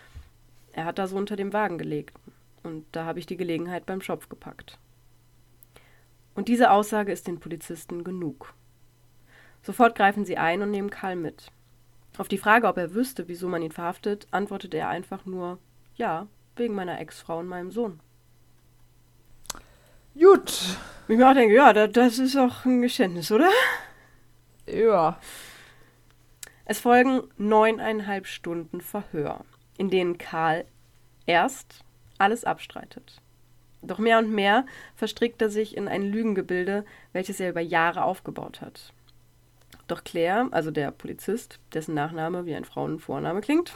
er hat da so unter dem Wagen gelegt. Und da habe ich die Gelegenheit beim Schopf gepackt. Und diese Aussage ist den Polizisten genug. Sofort greifen sie ein und nehmen Karl mit. Auf die Frage, ob er wüsste, wieso man ihn verhaftet, antwortet er einfach nur Ja, wegen meiner Ex-Frau und meinem Sohn. Gut. Ich mir auch denke, ja, da, das ist auch ein Geständnis, oder? Ja. Es folgen neuneinhalb Stunden Verhör, in denen Karl erst alles abstreitet. Doch mehr und mehr verstrickt er sich in ein Lügengebilde, welches er über Jahre aufgebaut hat. Doch Claire, also der Polizist, dessen Nachname wie ein Frauenvorname klingt,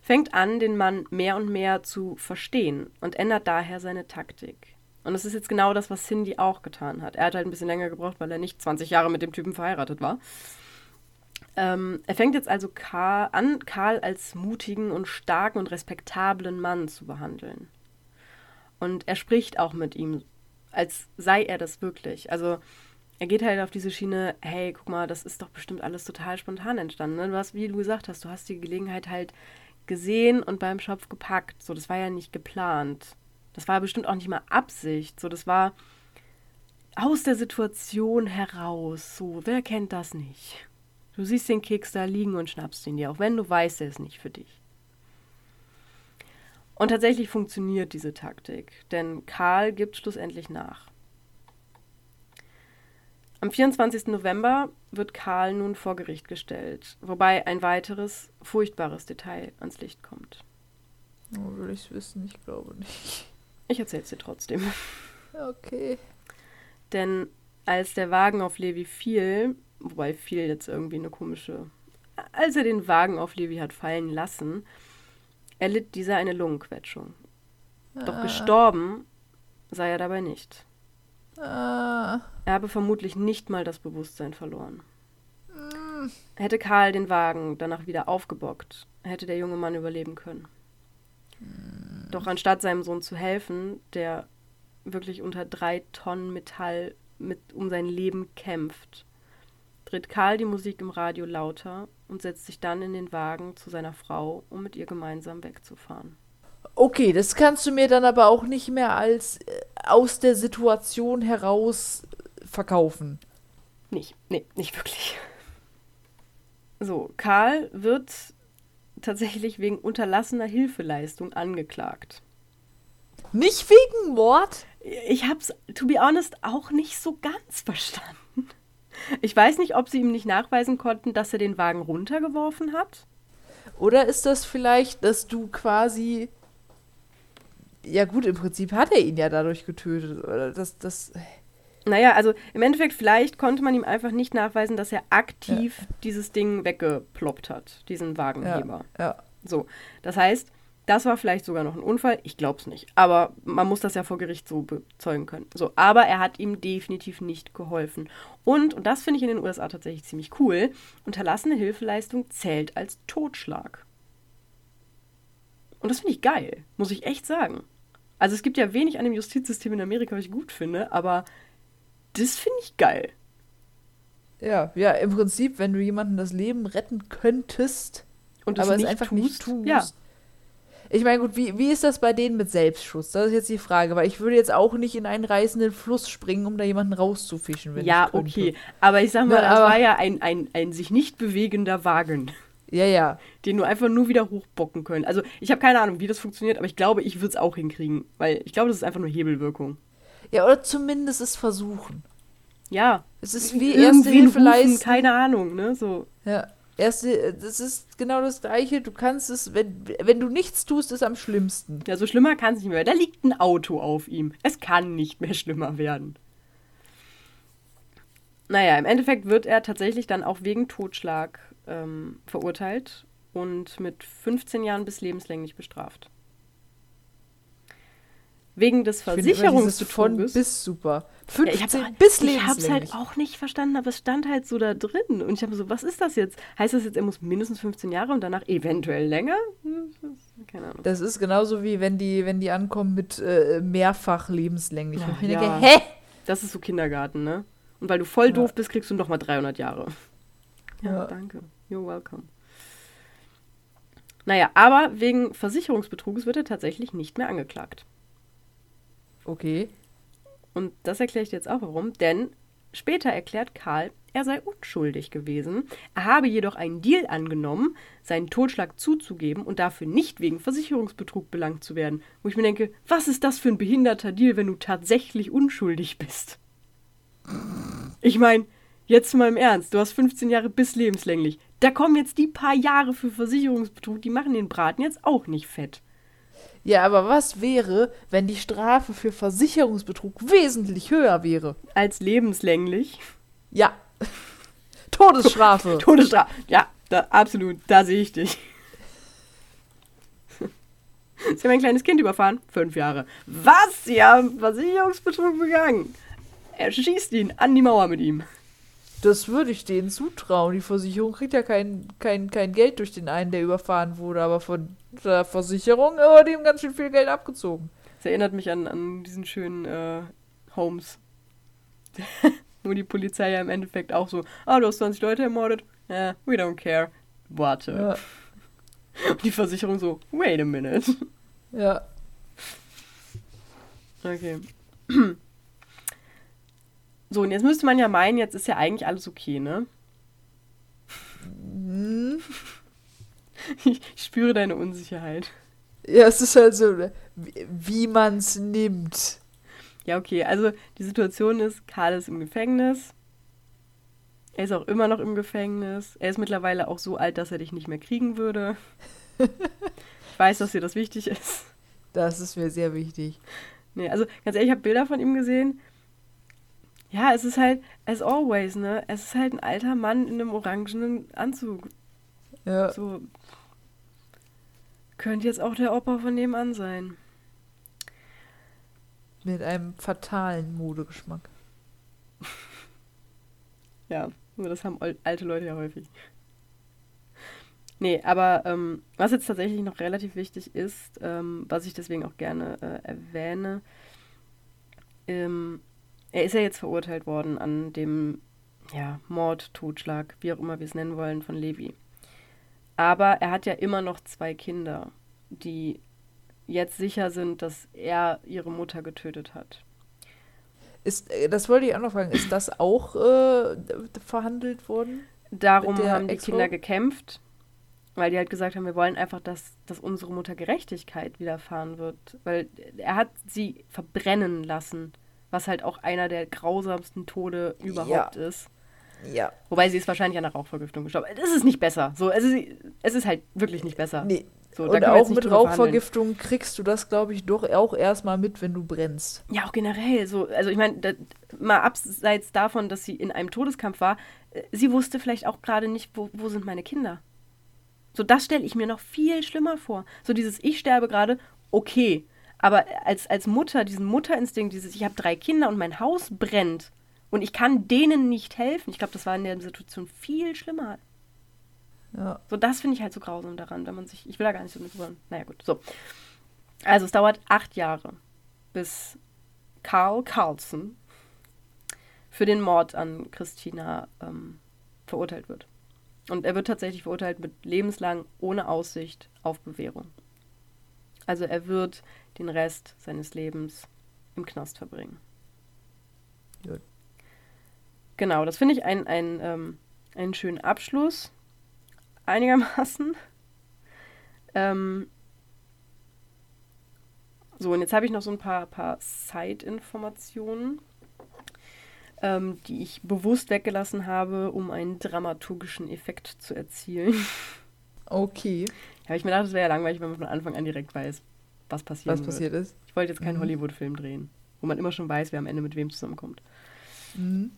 fängt an, den Mann mehr und mehr zu verstehen und ändert daher seine Taktik. Und das ist jetzt genau das, was Cindy auch getan hat. Er hat halt ein bisschen länger gebraucht, weil er nicht 20 Jahre mit dem Typen verheiratet war. Ähm, er fängt jetzt also Karl, an, Karl als mutigen und starken und respektablen Mann zu behandeln. Und er spricht auch mit ihm, als sei er das wirklich. Also er geht halt auf diese Schiene, hey, guck mal, das ist doch bestimmt alles total spontan entstanden. Ne? Du hast, wie du gesagt hast, du hast die Gelegenheit halt gesehen und beim Schopf gepackt. So, das war ja nicht geplant. Das war bestimmt auch nicht mal Absicht. So, das war aus der Situation heraus. So, wer kennt das nicht? Du siehst den Keks da liegen und schnappst ihn dir, auch wenn du weißt, er ist nicht für dich. Und tatsächlich funktioniert diese Taktik, denn Karl gibt schlussendlich nach. Am 24. November wird Karl nun vor Gericht gestellt, wobei ein weiteres furchtbares Detail ans Licht kommt. Oh, will ich es wissen? Ich glaube nicht. Ich erzähle es dir trotzdem. Okay. Denn als der Wagen auf Levi fiel, wobei fiel jetzt irgendwie eine komische. Als er den Wagen auf Levi hat fallen lassen, erlitt dieser eine Lungenquetschung. Doch Ah. gestorben sei er dabei nicht. Ah. Er habe vermutlich nicht mal das Bewusstsein verloren. Mm. Hätte Karl den Wagen danach wieder aufgebockt, hätte der junge Mann überleben können. Doch anstatt seinem Sohn zu helfen, der wirklich unter drei Tonnen Metall mit um sein Leben kämpft, dreht Karl die Musik im Radio lauter und setzt sich dann in den Wagen zu seiner Frau, um mit ihr gemeinsam wegzufahren. Okay, das kannst du mir dann aber auch nicht mehr als äh, aus der Situation heraus äh, verkaufen. Nicht, nee, nicht wirklich. So, Karl wird tatsächlich wegen unterlassener Hilfeleistung angeklagt. Nicht wegen Mord? Ich hab's, to be honest, auch nicht so ganz verstanden. Ich weiß nicht, ob sie ihm nicht nachweisen konnten, dass er den Wagen runtergeworfen hat. Oder ist das vielleicht, dass du quasi. Ja, gut, im Prinzip hat er ihn ja dadurch getötet. Oder das, das. Naja, also im Endeffekt, vielleicht konnte man ihm einfach nicht nachweisen, dass er aktiv dieses Ding weggeploppt hat, diesen Wagenheber. Ja. So, das heißt, das war vielleicht sogar noch ein Unfall. Ich glaube es nicht. Aber man muss das ja vor Gericht so bezeugen können. So, aber er hat ihm definitiv nicht geholfen. Und, und das finde ich in den USA tatsächlich ziemlich cool, unterlassene Hilfeleistung zählt als Totschlag. Und das finde ich geil, muss ich echt sagen. Also es gibt ja wenig an dem Justizsystem in Amerika, was ich gut finde, aber das finde ich geil. Ja, ja, im Prinzip, wenn du jemandem das Leben retten könntest, Und aber es einfach tust, nicht tust. Ja, Ich meine, gut, wie, wie ist das bei denen mit Selbstschutz? Das ist jetzt die Frage, weil ich würde jetzt auch nicht in einen reißenden Fluss springen, um da jemanden rauszufischen, wenn ja ich könnte. okay. Aber ich sag mal, Na, das aber- war ja ein, ein, ein sich nicht bewegender Wagen. Ja, ja. den du einfach nur wieder hochbocken können. Also ich habe keine Ahnung, wie das funktioniert, aber ich glaube, ich würde es auch hinkriegen, weil ich glaube, das ist einfach nur Hebelwirkung. Ja, oder zumindest es versuchen. Ja. Es ist wie erste Hilfe leisten. keine Ahnung, ne? So. Ja. Erste, das ist genau das Gleiche. Du kannst es, wenn, wenn du nichts tust, ist am schlimmsten. Ja, so schlimmer kann es nicht mehr. Da liegt ein Auto auf ihm. Es kann nicht mehr schlimmer werden. Naja, im Endeffekt wird er tatsächlich dann auch wegen Totschlag ähm, verurteilt und mit 15 Jahren bis lebenslänglich bestraft. Wegen des dieses von Versicherungsbetruges. bis super. Ja, ich 15 hab's auch- bis Ich hab's lebenslänglich. halt auch nicht verstanden, aber es stand halt so da drin. Und ich habe so, was ist das jetzt? Heißt das jetzt, er muss mindestens 15 Jahre und danach eventuell länger? Keine Ahnung. Das ist genauso wie wenn die, wenn die ankommen mit äh, mehrfach lebenslänglich. Ja, ich mir ja. denke, hä? Das ist so Kindergarten, ne? Und weil du voll Ja. doof bist, kriegst du noch mal 300 Jahre. [LAUGHS] Ja, Ja. danke. You're welcome. Naja, aber wegen Versicherungsbetruges wird er tatsächlich nicht mehr angeklagt. Okay. Und das erkläre ich dir jetzt auch warum. Denn später erklärt Karl, er sei unschuldig gewesen. Er habe jedoch einen Deal angenommen, seinen Totschlag zuzugeben und dafür nicht wegen Versicherungsbetrug belangt zu werden. Wo ich mir denke, was ist das für ein behinderter Deal, wenn du tatsächlich unschuldig bist? Ich meine, jetzt mal im Ernst, du hast 15 Jahre bis lebenslänglich. Da kommen jetzt die paar Jahre für Versicherungsbetrug, die machen den Braten jetzt auch nicht fett. Ja, aber was wäre, wenn die Strafe für Versicherungsbetrug wesentlich höher wäre? Als lebenslänglich. Ja. [LAUGHS] Todesstrafe. [LAUGHS] Todesstrafe. Ja, da, absolut. Da sehe ich dich. [LAUGHS] Sie haben ein kleines Kind überfahren. Fünf Jahre. Was? Sie haben Versicherungsbetrug begangen. Er schießt ihn an die Mauer mit ihm. Das würde ich denen zutrauen. Die Versicherung kriegt ja kein, kein, kein Geld durch den einen, der überfahren wurde, aber von der Versicherung wurde ihm ganz schön viel Geld abgezogen. Das erinnert mich an, an diesen schönen äh, Holmes. [LAUGHS] Wo die Polizei ja im Endeffekt auch so, ah, du hast 20 Leute ermordet. Ja, we don't care. Warte. Ja, [LAUGHS] Und die Versicherung so, wait a minute. ja. Okay. [CLEARS THROAT] So, und jetzt müsste man ja meinen, jetzt ist ja eigentlich alles okay, ne? Hm, [LAUGHS] Ich, spüre deine Unsicherheit. Ja, es ist halt so, ne, wie, wie man es nimmt. Ja, okay, also die Situation ist, Karl ist im Gefängnis. Er ist auch immer noch im Gefängnis. Er ist mittlerweile auch so alt, dass er dich nicht mehr kriegen würde. [LAUGHS] ich weiß, dass dir das wichtig ist. Das ist mir sehr wichtig. Nee, also ganz ehrlich, ich habe Bilder von ihm gesehen. Ja, es ist halt, as always, ne? Es ist halt ein alter Mann in einem orangenen Anzug. Ja. So. Könnte jetzt auch der Opa von nebenan sein. Mit einem fatalen Modegeschmack. [LAUGHS] Ja, nur das haben alte Leute ja häufig. Nee, aber ähm, was jetzt tatsächlich noch relativ wichtig ist, ähm, was ich deswegen auch gerne äh, erwähne, ähm, er ist ja jetzt verurteilt worden an dem ja, Mord, Totschlag, wie auch immer wir es nennen wollen, von Levi. Aber er hat ja immer noch zwei Kinder, die jetzt sicher sind, dass er ihre Mutter getötet hat. Ist, äh, das wollte ich auch noch fragen, ist das auch äh, verhandelt worden? Darum haben die? Kinder gekämpft, weil die halt gesagt haben, wir wollen einfach, dass, dass unsere Mutter Gerechtigkeit widerfahren wird. Weil er hat sie verbrennen lassen, was halt auch einer der grausamsten Tode überhaupt ist. Ja. Wobei sie ist wahrscheinlich an einer Rauchvergiftung gestorben. Es ist nicht besser. So, also sie, es ist halt wirklich nicht besser. Nee. So, Und auch mit drüber verhandeln. Rauchvergiftung kriegst du das, glaube ich, doch auch erstmal mit, wenn du brennst. Ja, auch generell so. Also ich meine, mal abseits davon, dass sie in einem Todeskampf war, äh, sie wusste vielleicht auch gerade nicht, wo, wo sind meine Kinder. So, das stelle ich mir noch viel schlimmer vor. So dieses Ich sterbe gerade, okay. Aber als, als Mutter, diesen Mutterinstinkt, dieses Ich habe drei Kinder und mein Haus brennt und ich kann denen nicht helfen. Ich glaube, das war in der Situation viel schlimmer. Ja. So, das finde ich halt so grausam daran, wenn man sich. Ich will da gar nicht so mit drüber. Naja, gut. So. Also, es dauert acht Jahre, bis Karl Carlson für den Mord an Christina ähm, verurteilt wird. Und er wird tatsächlich verurteilt mit lebenslang ohne Aussicht auf Bewährung. Also, er wird den Rest seines Lebens im Knast verbringen. Gut. Genau, das finde ich ein, ein, ähm, einen schönen Abschluss einigermaßen. Ähm, so, und jetzt habe ich noch so ein paar, paar Side-Informationen, ähm, die ich bewusst weggelassen habe, um einen dramaturgischen Effekt zu erzielen. Okay. [LAUGHS] Ja, ich mir gedacht, es wäre ja langweilig, wenn man von Anfang an direkt weiß, was passiert. Was passiert ist. Ich wollte jetzt keinen Mhm. Hollywood-Film drehen, wo man immer schon weiß, wer am Ende mit wem zusammenkommt. Mhm.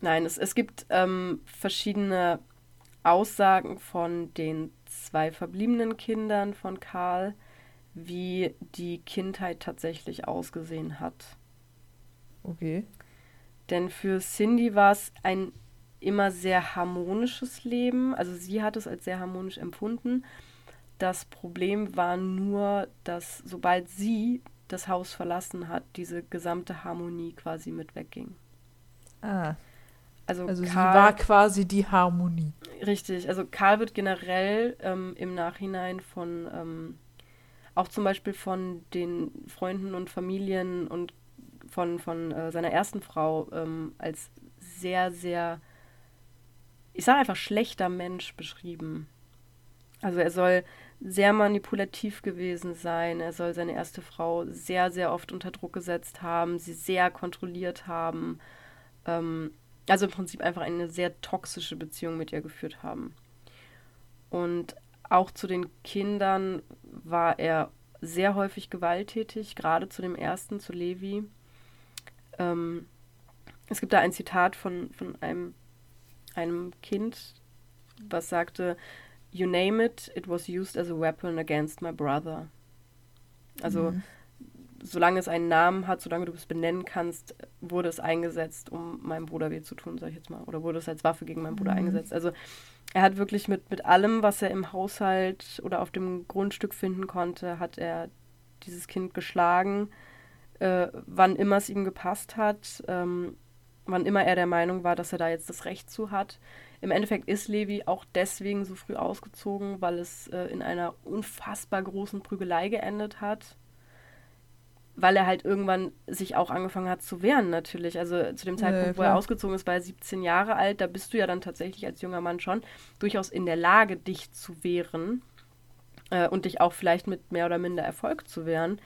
Nein, es, es gibt ähm, verschiedene Aussagen von den zwei verbliebenen Kindern von Karl, wie die Kindheit tatsächlich ausgesehen hat. Okay. Denn für Cindy war es ein immer sehr harmonisches Leben. Also sie hat es als sehr harmonisch empfunden. Das Problem war nur, dass sobald sie das Haus verlassen hat, diese gesamte Harmonie quasi mit wegging. Ah. Also, Also sie Karl- war quasi die Harmonie. Richtig, also Karl wird generell ähm, im Nachhinein von, ähm, auch zum Beispiel von den Freunden und Familien und von, von äh, seiner ersten Frau ähm, als sehr, sehr, ich sage einfach schlechter Mensch beschrieben. Also er soll sehr manipulativ gewesen sein, er soll seine erste Frau sehr, sehr oft unter Druck gesetzt haben, sie sehr kontrolliert haben. Ähm, also im Prinzip einfach eine sehr toxische Beziehung mit ihr geführt haben. Und auch zu den Kindern war er sehr häufig gewalttätig, gerade zu dem ersten, zu Levi. Ähm, es gibt da ein Zitat von, von einem, einem Kind, was sagte, You name it, it was used as a weapon against my brother. Also Mhm. Solange es einen Namen hat, solange du es benennen kannst, wurde es eingesetzt, um meinem Bruder weh zu tun, sag ich jetzt mal. Oder wurde es als Waffe gegen meinen Bruder Mhm. eingesetzt. Also er hat wirklich mit, mit allem, was er im Haushalt oder auf dem Grundstück finden konnte, hat er dieses Kind geschlagen, äh, wann immer es ihm gepasst hat, ähm, wann immer er der Meinung war, dass er da jetzt das Recht zu hat. Im Endeffekt ist Levi auch deswegen so früh ausgezogen, weil es äh, in einer unfassbar großen Prügelei geendet hat weil er halt irgendwann sich auch angefangen hat zu wehren, natürlich. Also zu dem Zeitpunkt, ja, wo er ausgezogen ist, war er 17 Jahre alt. Da bist du ja dann tatsächlich als junger Mann schon durchaus in der Lage, dich zu wehren. äh, und dich auch vielleicht mit mehr oder minder Erfolg zu wehren.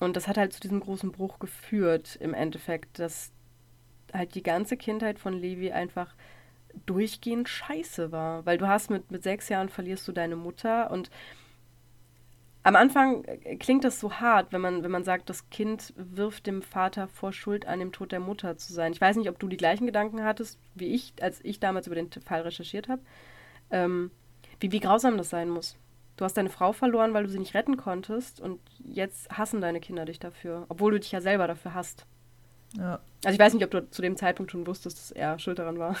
Und das hat halt zu diesem großen Bruch geführt im Endeffekt, dass halt die ganze Kindheit von Levi einfach durchgehend scheiße war. Weil du hast mit, mit sechs Jahren verlierst du deine Mutter und am Anfang äh, klingt das so hart, wenn man, wenn man sagt, das Kind wirft dem Vater vor, Schuld an dem Tod der Mutter zu sein. Ich weiß nicht, ob du die gleichen Gedanken hattest, wie ich, als ich damals über den Fall recherchiert habe. Ähm, wie, wie grausam das sein muss. Du hast deine Frau verloren, weil du sie nicht retten konntest und jetzt hassen deine Kinder dich dafür, obwohl du dich ja selber dafür hast. Ja. Also ich weiß nicht, ob du zu dem Zeitpunkt schon wusstest, dass er schuld daran war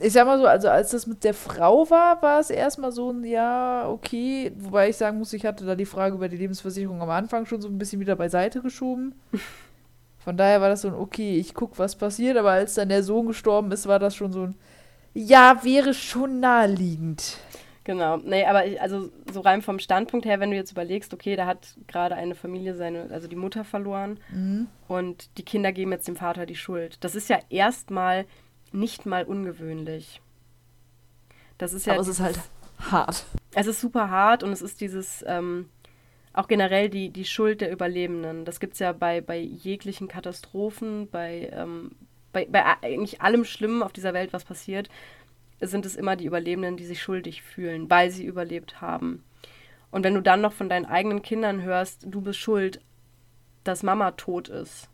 ich sag mal so, also als das mit der Frau war, war es erstmal so ein Ja, okay. Wobei ich sagen muss, ich hatte da die Frage über die Lebensversicherung am Anfang schon so ein bisschen wieder beiseite geschoben. [LAUGHS] Von daher war das so ein Okay, ich guck, was passiert. Aber als dann der Sohn gestorben ist, war das schon so ein Ja, wäre schon naheliegend. Genau. Nee, aber ich, also so rein vom Standpunkt her, wenn du jetzt überlegst, okay, da hat gerade eine Familie seine, also die Mutter verloren mhm. und die Kinder geben jetzt dem Vater die Schuld. Das ist ja erstmal nicht mal ungewöhnlich. Das ist ja. Aber es ist halt hart. Es ist super hart und es ist dieses, ähm, auch generell die, die Schuld der Überlebenden. Das gibt es ja bei, bei jeglichen Katastrophen, bei, ähm, bei, bei eigentlich allem Schlimmen auf dieser Welt, was passiert, sind es immer die Überlebenden, die sich schuldig fühlen, weil sie überlebt haben. Und wenn du dann noch von deinen eigenen Kindern hörst, du bist schuld, dass Mama tot ist,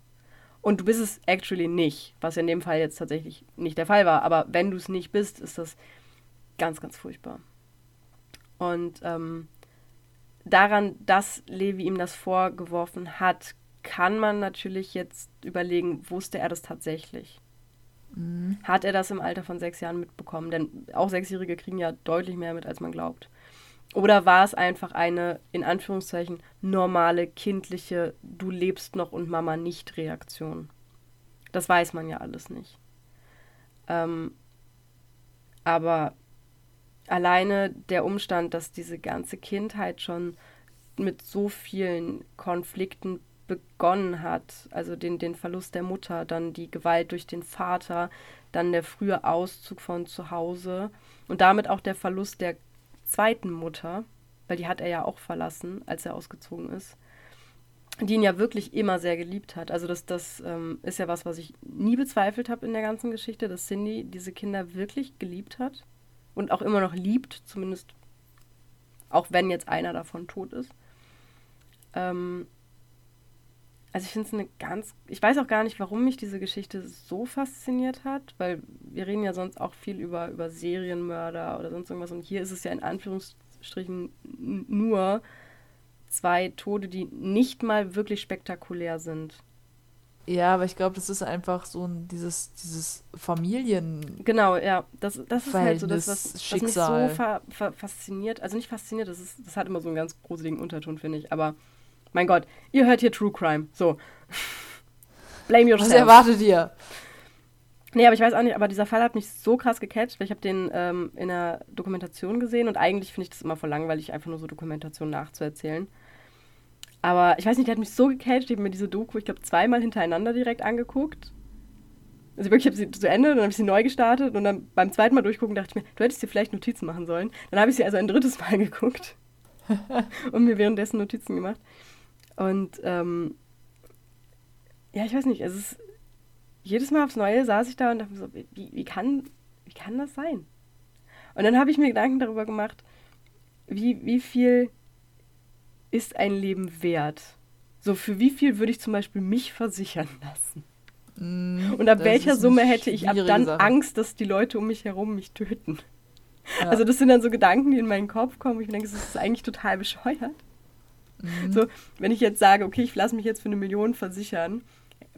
und du bist es actually nicht, was in dem Fall jetzt tatsächlich nicht der Fall war. Aber wenn du es nicht bist, ist das ganz, ganz furchtbar. Und ähm, daran, dass Levi ihm das vorgeworfen hat, kann man natürlich jetzt überlegen, wusste er das tatsächlich? Mhm. Hat er das im Alter von sechs Jahren mitbekommen? Denn auch Sechsjährige kriegen ja deutlich mehr mit, als man glaubt. Oder war es einfach eine, in Anführungszeichen, normale, kindliche, du lebst noch und Mama nicht Reaktion? Das weiß man ja alles nicht. Ähm, aber alleine der Umstand, dass diese ganze Kindheit schon mit so vielen Konflikten begonnen hat, also den, den Verlust der Mutter, dann die Gewalt durch den Vater, dann der frühe Auszug von zu Hause und damit auch der Verlust der zweiten Mutter, weil die hat er ja auch verlassen, als er ausgezogen ist, die ihn ja wirklich immer sehr geliebt hat. Also das, das ähm, ist ja was, was ich nie bezweifelt habe in der ganzen Geschichte, dass Cindy diese Kinder wirklich geliebt hat und auch immer noch liebt, zumindest auch wenn jetzt einer davon tot ist. Ähm, also ich finde es eine ganz, ich weiß auch gar nicht, warum mich diese Geschichte so fasziniert hat, weil wir reden ja sonst auch viel über, über Serienmörder oder sonst irgendwas und hier ist es ja in Anführungsstrichen nur zwei Tode, die nicht mal wirklich spektakulär sind. Ja, aber ich glaube, das ist einfach so ein, dieses, dieses Familien. Genau, ja. Das, das ist halt so das, was, was mich so fa fa fasziniert. Also nicht fasziniert, das, ist, das hat immer so einen ganz gruseligen Unterton, finde ich. Aber mein Gott, ihr hört hier True Crime. So. Blame yourself. Was erwartet ihr? Nee, aber ich weiß auch nicht, aber dieser Fall hat mich so krass gecatcht, weil ich habe den ähm, in der Dokumentation gesehen und eigentlich finde ich das immer voll langweilig, einfach nur so Dokumentation nachzuerzählen. Aber ich weiß nicht, der hat mich so gecatcht, ich habe mir diese Doku, ich glaube, zweimal hintereinander direkt angeguckt. Also wirklich, ich habe sie zu Ende, dann habe ich sie neu gestartet und dann beim zweiten Mal durchgucken dachte ich mir, du hättest dir vielleicht Notizen machen sollen. Dann habe ich sie also ein drittes Mal [LAUGHS] geguckt [LAUGHS] und mir währenddessen Notizen gemacht. Und ähm, ja, ich weiß nicht, es ist jedes Mal aufs Neue saß ich da und dachte mir so, wie, wie, kann, wie kann das sein? Und dann habe ich mir Gedanken darüber gemacht, wie, wie viel ist ein Leben wert? So, für wie viel würde ich zum Beispiel mich versichern lassen? Mm, und ab welcher Summe hätte ich ab dann Sache. Angst, dass die Leute um mich herum mich töten? Ja. Also das sind dann so Gedanken, die in meinen Kopf kommen, ich denke, das ist eigentlich total bescheuert. Mhm. So, wenn ich jetzt sage, okay, ich lasse mich jetzt für eine Million versichern,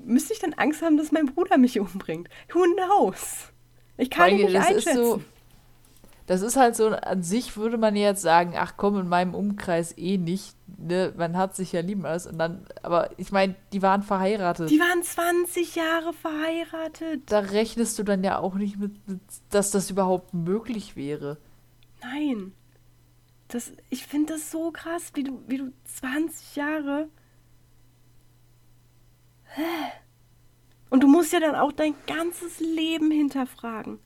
müsste ich dann Angst haben, dass mein Bruder mich umbringt? Who knows? Ich kann ihn nicht das einschätzen. Ist so, das ist halt so, an sich würde man jetzt sagen, ach komm, in meinem Umkreis eh nicht. Ne? Man hat sich ja lieben alles. Und dann, aber ich meine, die waren verheiratet. Die waren 20 Jahre verheiratet. Da rechnest du dann ja auch nicht mit, dass das überhaupt möglich wäre. Nein. Das, ich finde das so krass, wie du, wie du 20 Jahre. Und du musst ja dann auch dein ganzes Leben hinterfragen.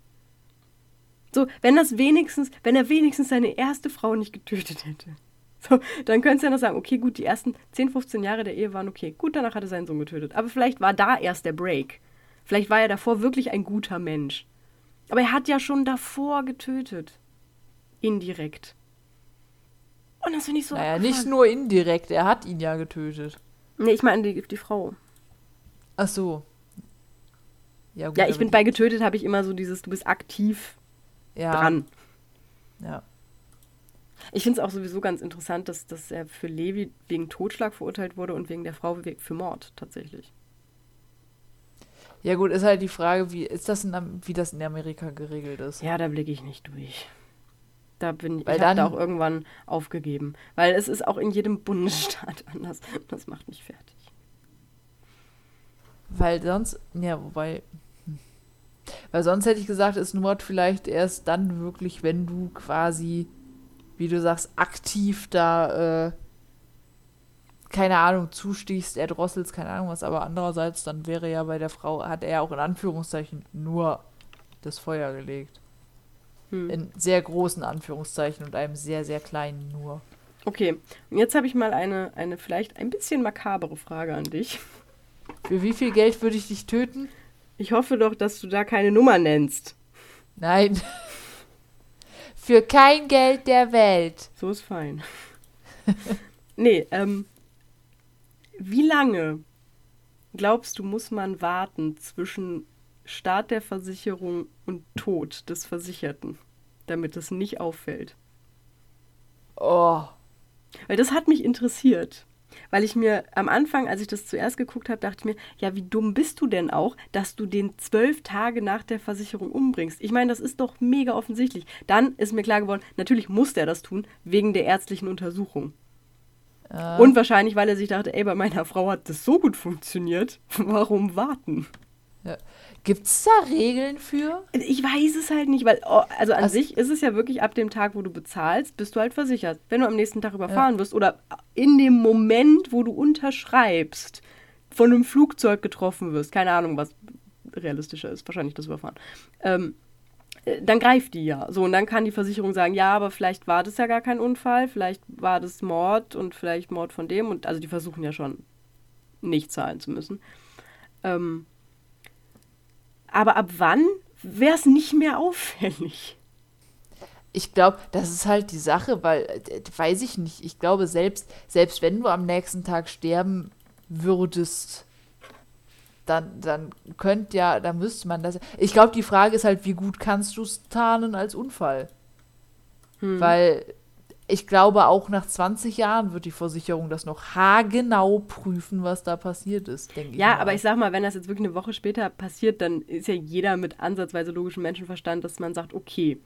So, wenn das wenigstens, wenn er wenigstens seine erste Frau nicht getötet hätte. [LAUGHS] So, dann könntest du ja noch sagen, okay, gut, die ersten 10, 15 Jahre der Ehe waren okay. Gut, danach hat er seinen Sohn getötet. Aber vielleicht war da erst der Break. Vielleicht war er davor wirklich ein guter Mensch. Aber er hat ja schon davor getötet. Indirekt. Und das finde ich so. Naja, nicht nur indirekt, er hat ihn ja getötet. Nee, ich meine die, die Frau. Ach so. Ja, gut, ja ich bin bei getötet, habe ich immer so dieses, du bist aktiv ja. dran. Ja. Ich finde es auch sowieso ganz interessant, dass, dass er für Levi wegen Totschlag verurteilt wurde und wegen der Frau für Mord tatsächlich. Ja gut, ist halt die Frage, wie ist das in, wie das in Amerika geregelt ist. Ja, da blicke ich nicht durch. Da bin ich, weil ich habe da auch irgendwann aufgegeben, weil es ist auch in jedem Bundesstaat [LAUGHS] anders. Das macht mich fertig. Weil sonst, ja, wobei, hm. weil sonst hätte ich gesagt, ist Mord vielleicht erst dann wirklich, wenn du quasi wie du sagst, aktiv da, äh, keine Ahnung, zustichst, erdrosselst, keine Ahnung was, aber andererseits, dann wäre ja bei der Frau, hat er ja auch in Anführungszeichen nur das Feuer gelegt. Hm. In sehr großen Anführungszeichen und einem sehr, sehr kleinen nur. Okay, und jetzt habe ich mal eine, eine vielleicht ein bisschen makabere Frage an dich. Für wie viel Geld würde ich dich töten? Ich hoffe doch, dass du da keine Nummer nennst. Nein. [LAUGHS] Für kein Geld der Welt. So ist fein. nee, ähm, wie lange glaubst du, muss man warten zwischen Start der Versicherung und Tod des Versicherten, damit es nicht auffällt? Oh. Weil das hat mich interessiert. Weil ich mir am Anfang, als ich das zuerst geguckt habe, dachte ich mir, ja, wie dumm bist du denn auch, dass du den zwölf Tage nach der Versicherung umbringst? Ich meine, das ist doch mega offensichtlich. Dann ist mir klar geworden, natürlich muss der das tun, wegen der ärztlichen Untersuchung. Äh. Und wahrscheinlich, weil er sich dachte, ey, bei meiner Frau hat das so gut funktioniert, [LAUGHS] warum warten? Ja. Gibt es da Regeln für? Ich weiß es halt nicht, weil, oh, also an also, sich ist es ja wirklich ab dem Tag, wo du bezahlst, bist du halt versichert. Wenn du am nächsten Tag überfahren ja. wirst oder in dem Moment, wo du unterschreibst, von einem Flugzeug getroffen wirst, keine Ahnung, was realistischer ist, wahrscheinlich das Überfahren, ähm, äh, dann greift die ja. So, und dann kann die Versicherung sagen, ja, aber vielleicht war das ja gar kein Unfall, vielleicht war das Mord und vielleicht Mord von dem. Und also die versuchen ja schon nicht zahlen zu müssen. Ähm, aber ab wann wäre es nicht mehr auffällig? Ich glaube, das ist halt die Sache, weil, äh, weiß ich nicht, ich glaube, selbst, selbst wenn du am nächsten Tag sterben würdest, dann, dann könnte ja, dann müsste man das. Ich glaube, die Frage ist halt, wie gut kannst du es tarnen als Unfall? Hm. Weil ich glaube, auch nach 20 Jahren wird die Versicherung das noch haargenau prüfen, was da passiert ist, denke ich. Ja, aber ich sag mal, wenn das jetzt wirklich eine Woche später passiert, dann ist ja jeder mit ansatzweise logischem Menschenverstand, dass man sagt, okay,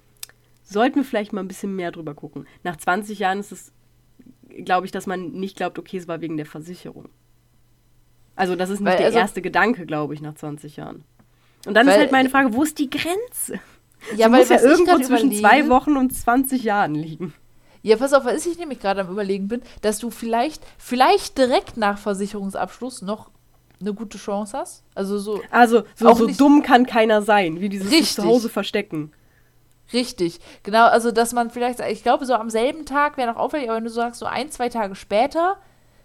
sollten wir vielleicht mal ein bisschen mehr drüber gucken. Nach 20 Jahren ist es, glaube ich, dass man nicht glaubt, okay, es war wegen der Versicherung. Also, das ist nicht Weil, der also, erste Gedanke, glaube ich, nach 20 Jahren. Und dann ist halt meine Frage, wo ist die Grenze? Ja, Sie weil muss ja irgendwo zwischen zwei Wochen und 20 Jahren liegen. Ja, pass auf, was ich nämlich gerade am überlegen bin, dass du vielleicht, vielleicht direkt nach Versicherungsabschluss noch eine gute Chance hast. Also so. Also so, so dumm kann keiner sein, wie dieses richtig. zu Hause verstecken. Richtig, genau, also dass man vielleicht, ich glaube, so am selben Tag wäre noch auffällig, aber wenn du sagst, so ein, zwei Tage später,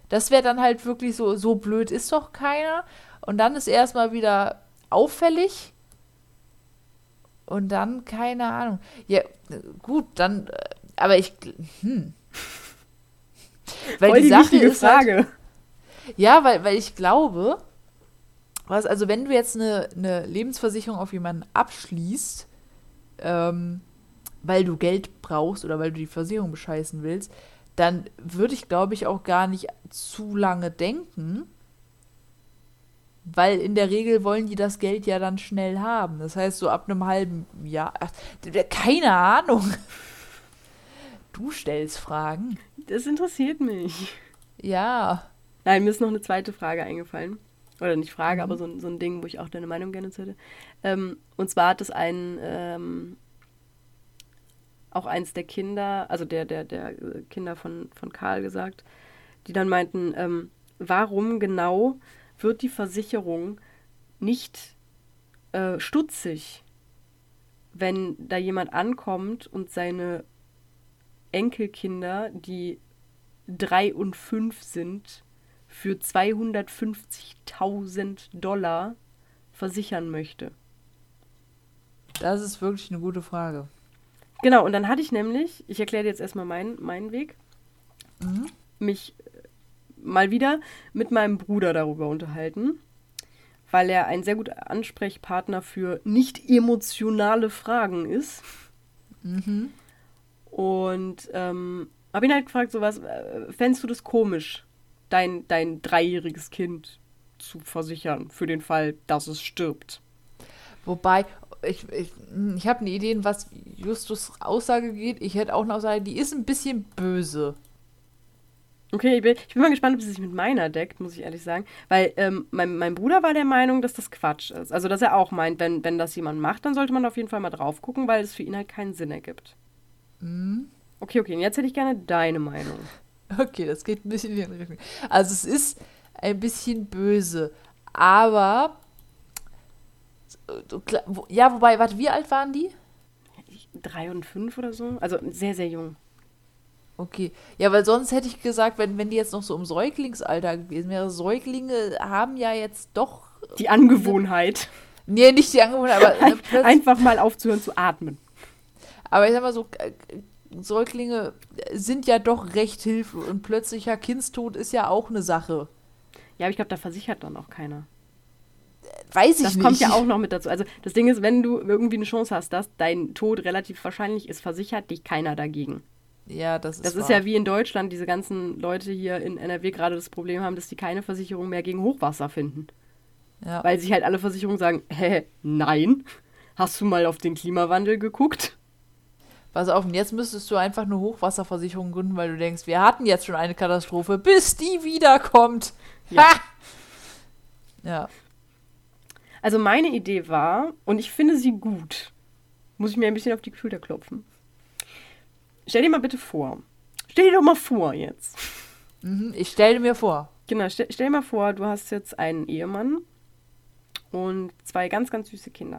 das wäre dann halt wirklich so, so blöd ist doch keiner. Und dann ist erstmal wieder auffällig. Und dann, keine Ahnung. Ja, gut, dann äh, aber ich. Hm. Weil Voll die, die Sache ist halt Frage. Halt, ja, weil, weil ich glaube, was, also wenn du jetzt eine, eine Lebensversicherung auf jemanden abschließt, ähm, weil du Geld brauchst oder weil du die Versicherung bescheißen willst, dann würde ich, glaube ich, auch gar nicht zu lange denken, weil in der Regel wollen die das Geld ja dann schnell haben. Das heißt, so ab einem halben Jahr, ach, keine Ahnung. Du stellst Fragen. Das interessiert mich. Ja. Nein, mir ist noch eine zweite Frage eingefallen. Oder nicht Frage, mhm. aber so, so ein Ding, wo ich auch deine Meinung gerne hätte. Ähm, und zwar hat es ein, ähm, auch eins der Kinder, also der, der, der Kinder von, von Karl gesagt, die dann meinten, ähm, warum genau wird die Versicherung nicht äh, stutzig, wenn da jemand ankommt und seine Enkelkinder, die drei und fünf sind, für 250.000 Dollar versichern möchte? Das ist wirklich eine gute Frage. Genau, und dann hatte ich nämlich, ich erkläre dir jetzt erstmal mein, meinen Weg, Mhm. mich äh, mal wieder mit meinem Bruder darüber unterhalten, weil er ein sehr guter Ansprechpartner für nicht emotionale Fragen ist. Mhm. Und ähm, habe ihn halt gefragt, so was, äh, fändest du das komisch, dein, dein dreijähriges Kind zu versichern, für den Fall, dass es stirbt? Wobei, ich, ich, ich habe eine Idee, was Justus Aussage geht. Ich hätte auch eine Aussage, die ist ein bisschen böse. Okay, ich bin, ich bin mal gespannt, ob sie sich mit meiner deckt, muss ich ehrlich sagen. Weil ähm, mein, mein Bruder war der Meinung, dass das Quatsch ist. Also, dass er auch meint, wenn, wenn das jemand macht, dann sollte man auf jeden Fall mal drauf gucken, weil es für ihn halt keinen Sinn ergibt. Mhm. Okay, okay, und jetzt hätte ich gerne deine Meinung. [LAUGHS] Okay, das geht ein bisschen in die andere Richtung. Also es ist ein bisschen böse, aber ja, wobei, warte, wie alt waren die? Ich, drei und fünf oder so? Also sehr, sehr jung. Okay, ja, weil sonst hätte ich gesagt, wenn, wenn die jetzt noch so im Säuglingsalter gewesen wäre, Säuglinge haben ja jetzt doch, Die Angewohnheit, nee, nicht die Angewohnheit, aber, [LAUGHS] einfach mal aufzuhören zu atmen. Aber ich sag mal so, äh, Säuglinge sind ja doch recht hilflos und plötzlicher Kindstod ist ja auch eine Sache. Ja, aber ich glaube, da versichert dann auch keiner. Weiß ich Das nicht. kommt ja auch noch mit dazu. Also das Ding ist, wenn du irgendwie eine Chance hast, dass dein Tod relativ wahrscheinlich ist, versichert dich keiner dagegen. Ja, das ist Das ist wahr. ja wie in Deutschland, diese ganzen Leute hier in NRW gerade das Problem haben, dass die keine Versicherung mehr gegen Hochwasser finden. ja. Weil sich halt alle Versicherungen sagen, [LAUGHS] hä, nein. Hast du mal auf den Klimawandel geguckt? Pass auf, und jetzt müsstest du einfach eine Hochwasserversicherung gründen, weil du denkst, wir hatten jetzt schon eine Katastrophe, bis die wiederkommt. Ja. Ha! Ja. Also meine Idee war, und ich finde sie gut, muss ich mir ein bisschen auf die Schulter klopfen. Stell dir mal bitte vor. Stell dir doch mal vor jetzt. Mhm. Ich stelle mir vor. Genau, stell, stell dir mal vor, du hast jetzt einen Ehemann und zwei ganz, ganz süße Kinder.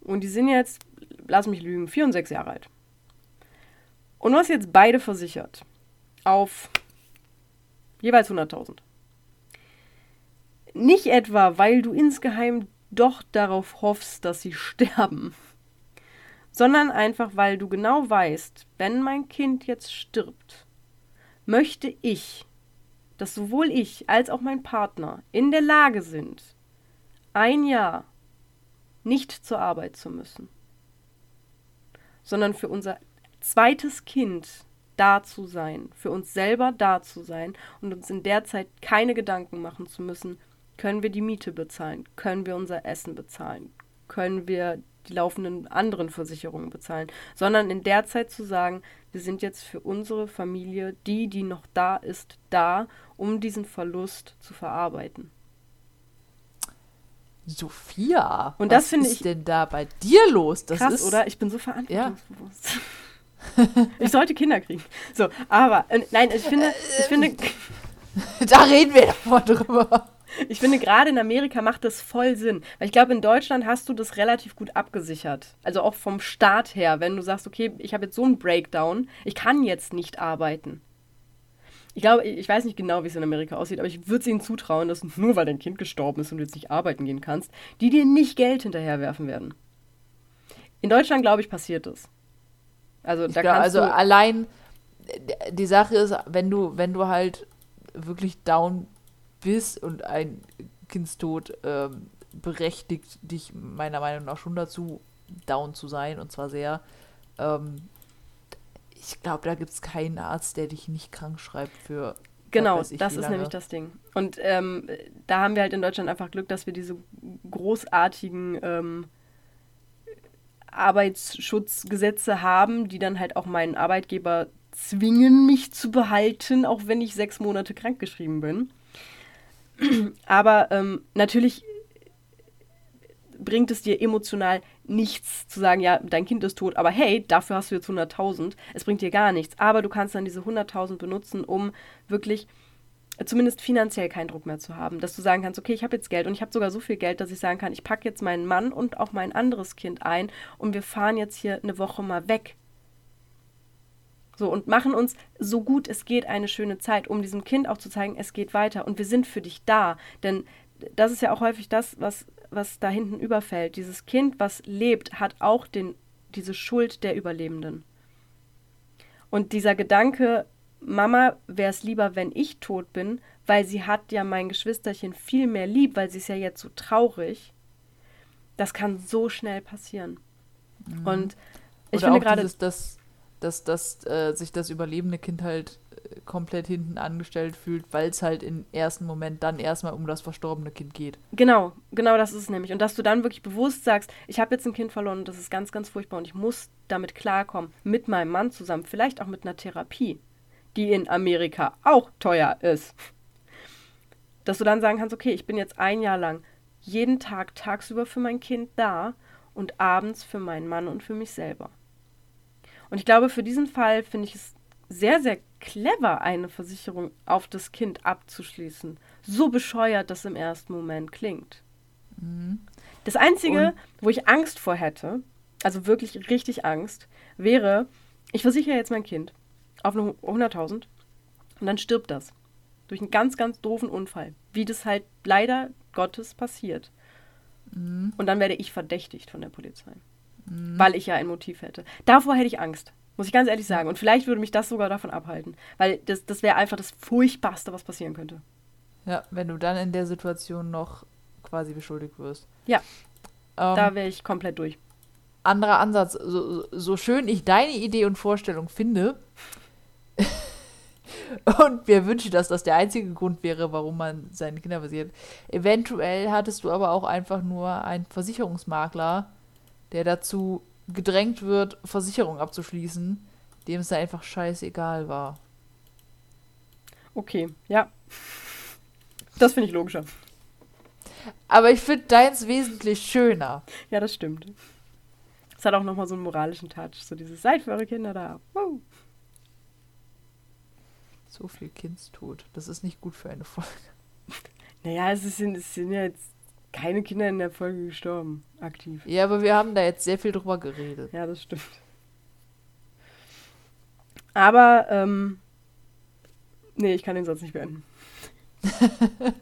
Und die sind jetzt, lass mich lügen, vier und sechs Jahre alt. Und du hast jetzt beide versichert. Auf jeweils 100.000. Nicht etwa, weil du insgeheim doch darauf hoffst, dass sie [LAUGHS] sterben, sondern einfach, weil du genau weißt, wenn mein Kind jetzt stirbt, möchte ich, dass sowohl ich als auch mein Partner in der Lage sind, ein Jahr nicht zur Arbeit zu müssen, sondern für unser zweites Kind da zu sein, für uns selber da zu sein und uns in der Zeit keine Gedanken machen zu müssen, können wir die Miete bezahlen, können wir unser Essen bezahlen, können wir die laufenden anderen Versicherungen bezahlen, sondern in der Zeit zu sagen, wir sind jetzt für unsere Familie, die, die noch da ist, da, um diesen Verlust zu verarbeiten. Sophia, Und das was ist ich- denn da bei dir los? Das Krass, ist, oder? Ich bin so verantwortungsbewusst. [LAUGHS] ich sollte Kinder kriegen. So, aber äh, nein, ich finde, ich finde, [LAUGHS] Da reden wir davon drüber. ich finde gerade in Amerika macht das voll Sinn, weil ich glaube in Deutschland hast du das relativ gut abgesichert. Also auch vom Staat her, wenn du sagst, okay, ich habe jetzt so einen Breakdown, ich kann jetzt nicht arbeiten. Ich glaube, ich weiß nicht genau, wie es in Amerika aussieht, aber ich würde es ihnen zutrauen, dass nur weil dein Kind gestorben ist und du jetzt nicht arbeiten gehen kannst, die dir nicht Geld hinterherwerfen werden. In Deutschland, glaube ich, passiert das. Also da glaub, kannst also du, allein äh, die Sache ist, wenn du, wenn du halt wirklich down bist und ein Kindstod ähm, berechtigt dich meiner Meinung nach schon dazu, down zu sein und zwar sehr. Ähm, ich glaube, da gibt es keinen Arzt, der dich nicht krank schreibt für. Genau, das ist lange. nämlich das Ding. Und ähm, da haben wir halt in Deutschland einfach Glück, dass wir diese großartigen ähm, Arbeitsschutzgesetze haben, die dann halt auch meinen Arbeitgeber zwingen, mich zu behalten, auch wenn ich sechs Monate krankgeschrieben bin. Aber ähm, natürlich bringt es dir emotional nichts zu sagen, ja, dein Kind ist tot, aber hey, dafür hast du jetzt 100.000. Es bringt dir gar nichts. Aber du kannst dann diese 100.000 benutzen, um wirklich zumindest finanziell keinen Druck mehr zu haben, dass du sagen kannst, okay, ich habe jetzt Geld und ich habe sogar so viel Geld, dass ich sagen kann, ich packe jetzt meinen Mann und auch mein anderes Kind ein und wir fahren jetzt hier eine Woche mal weg. So und machen uns so gut es geht eine schöne Zeit, um diesem Kind auch zu zeigen, es geht weiter und wir sind für dich da, denn das ist ja auch häufig das, was was da hinten überfällt. Dieses Kind, was lebt, hat auch den diese Schuld der Überlebenden. Und dieser Gedanke, Mama wäre es lieber, wenn ich tot bin, weil sie hat ja mein Geschwisterchen viel mehr lieb, weil sie ist ja jetzt so traurig. Das kann so schnell passieren. Mhm. Und ich Oder finde gerade, dass, dass, dass äh, sich das überlebende Kind halt komplett hinten angestellt fühlt, weil es halt im ersten Moment dann erstmal um das verstorbene Kind geht. Genau, genau das ist es nämlich. Und dass du dann wirklich bewusst sagst, ich habe jetzt ein Kind verloren und das ist ganz, ganz furchtbar und ich muss damit klarkommen, mit meinem Mann zusammen, vielleicht auch mit einer Therapie die in Amerika auch teuer ist. Dass du dann sagen kannst, okay, ich bin jetzt ein Jahr lang jeden Tag tagsüber für mein Kind da und abends für meinen Mann und für mich selber. Und ich glaube, für diesen Fall finde ich es sehr, sehr clever, eine Versicherung auf das Kind abzuschließen. So bescheuert das im ersten Moment klingt. Mhm. Das Einzige, und wo ich Angst vor hätte, also wirklich richtig Angst, wäre, ich versichere jetzt mein Kind auf 100.000 und dann stirbt das. Durch einen ganz, ganz doofen Unfall. Wie das halt leider Gottes passiert. Mhm. Und dann werde ich verdächtigt von der Polizei. Mhm. Weil ich ja ein Motiv hätte. Davor hätte ich Angst. Muss ich ganz ehrlich sagen. Und vielleicht würde mich das sogar davon abhalten. Weil das, das wäre einfach das Furchtbarste, was passieren könnte. Ja, wenn du dann in der Situation noch quasi beschuldigt wirst. Ja. Ähm, da wäre ich komplett durch. Anderer Ansatz. So, so schön ich deine Idee und Vorstellung finde, [LAUGHS] und mir wünsche, dass das der einzige Grund wäre, warum man seine Kinder versichert. Eventuell hattest du aber auch einfach nur einen Versicherungsmakler, der dazu gedrängt wird, Versicherung abzuschließen, dem es einfach scheißegal war. Okay, ja. Das finde ich logischer. Aber ich finde deins wesentlich schöner. Ja, das stimmt. Es hat auch nochmal so einen moralischen Touch. So dieses Seid für eure Kinder da. Wow. So viel Kindstod. Das ist nicht gut für eine Folge. Naja, es sind, es sind ja jetzt keine Kinder in der Folge gestorben, aktiv. Ja, aber wir haben da jetzt sehr viel drüber geredet. Ja, das stimmt. Aber, ähm, nee, ich kann den Satz nicht beenden. [LAUGHS]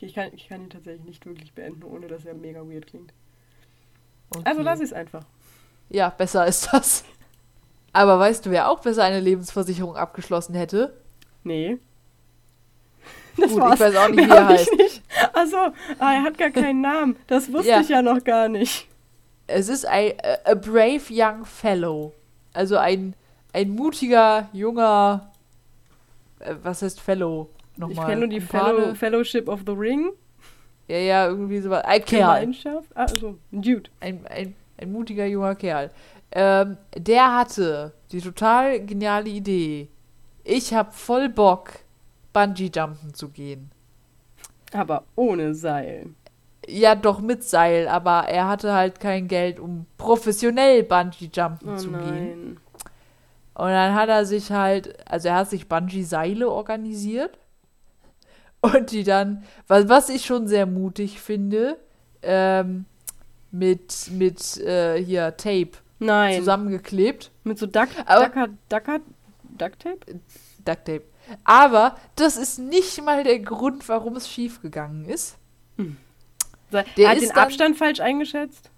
ich, kann, ich kann ihn tatsächlich nicht wirklich beenden, ohne dass er mega weird klingt. Okay. Also lass es einfach. Ja, besser ist das. Aber weißt du, wer auch besser eine Lebensversicherung abgeschlossen hätte? Nee. Das Gut, war's. ich weiß auch nicht, wie er heißt. Nicht. Achso, ah, er hat gar keinen Namen. Das wusste ja. ich ja noch gar nicht. Es ist ein a brave young fellow. Also ein, ein mutiger, junger. Äh, was heißt Fellow? Nochmal. Ich kenne nur die Fellow, Fellowship of the Ring. Ja, ja, irgendwie sowas. Ein Kerl. Ah, also, ein Dude. Ein, ein, ein mutiger, junger Kerl. Ähm, der hatte die total geniale Idee ich habe voll Bock, Bungee-Jumpen zu gehen. Aber ohne Seil. Ja, doch mit Seil, aber er hatte halt kein Geld, um professionell Bungee-Jumpen oh zu nein. gehen. Und dann hat er sich halt, also er hat sich Bungee-Seile organisiert und die dann, was, was ich schon sehr mutig finde, ähm, mit, mit äh, hier Tape Nein. zusammengeklebt. Mit so Duck, Duck, Duck, Duct Tape? Duct Tape. Aber das ist nicht mal der Grund, warum es schiefgegangen ist. Hm. Der er hat den Abstand falsch eingeschätzt?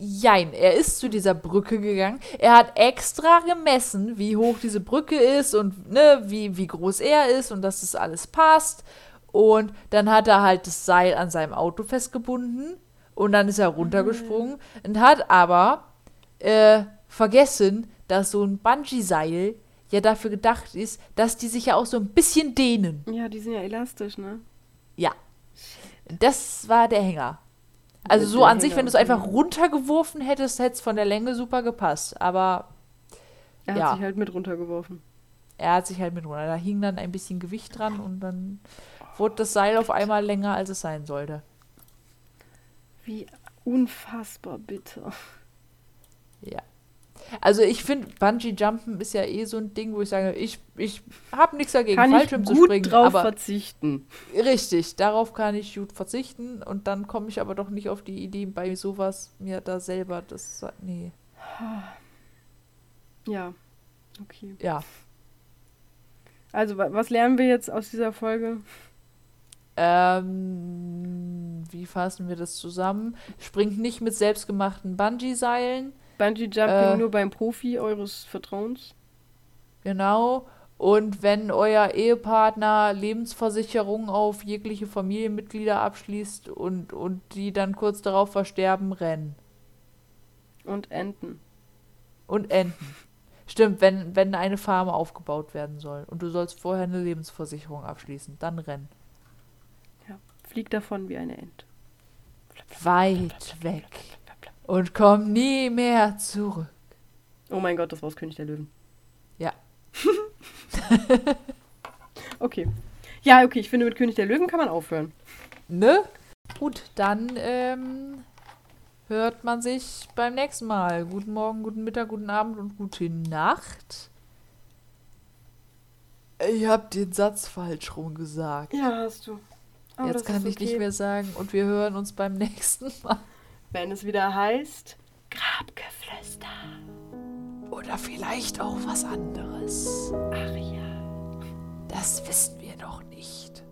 Jein, er ist zu dieser Brücke gegangen. Er hat extra gemessen, wie hoch diese Brücke ist und ne, wie, wie groß er ist und dass das alles passt. Und dann hat er halt das Seil an seinem Auto festgebunden und dann ist er runtergesprungen mhm. und hat aber äh, vergessen, dass so ein Bungee-Seil ja dafür gedacht ist, dass die sich ja auch so ein bisschen dehnen. Ja, die sind ja elastisch, ne? Ja. Das war der Hänger. Also so an sich, wenn du es einfach runtergeworfen hättest, hätte es von der Länge super gepasst. Aber er hat ja. sich halt mit runtergeworfen. Er hat sich halt mit runter. Da hing dann ein bisschen Gewicht dran und dann wurde das Seil auf einmal länger, als es sein sollte. Wie unfassbar bitter. Ja. Also ich finde, Bungee-Jumpen ist ja eh so ein Ding, wo ich sage, ich, ich habe nichts dagegen, Kann ich Fallschirm zu gut springen. drauf aber verzichten. richtig, darauf kann ich gut verzichten. Und dann komme ich aber doch nicht auf die Idee, bei sowas mir da selber das. Nee. [SIGHS] Ja, okay. Ja. Also, wa- was lernen wir jetzt aus dieser Folge? Ähm, wie fassen wir das zusammen? Springt nicht mit selbstgemachten Bungee-Seilen. Bungee-Jumping Äh. nur beim Profi eures Vertrauens? Genau. Und wenn euer Ehepartner Lebensversicherung auf jegliche Familienmitglieder abschließt und, und die dann kurz darauf versterben, rennen. Und Enten. Und enden. Stimmt, wenn, wenn eine Farm aufgebaut werden soll und du sollst vorher eine Lebensversicherung abschließen, dann rennen. Ja. Flieg davon wie eine Ente. Weit weg. Und komm nie mehr zurück. Oh mein Gott, das war aus König der Löwen. Ja. [LAUGHS] Okay. Ja, okay, ich finde, mit König der Löwen kann man aufhören. Ne? Gut, dann ähm, hört man sich beim nächsten Mal. Guten Morgen, guten Mittag, guten Abend und gute Nacht. Ich hab den Satz falsch rum gesagt. Ja, hast du. Aber Jetzt das kann ich nicht okay. mehr sagen und wir hören uns beim [LAUGHS] nächsten Mal. Wenn es wieder heißt, Grabgeflüster. Oder vielleicht auch was anderes. Ach ja. Das wissen wir noch nicht.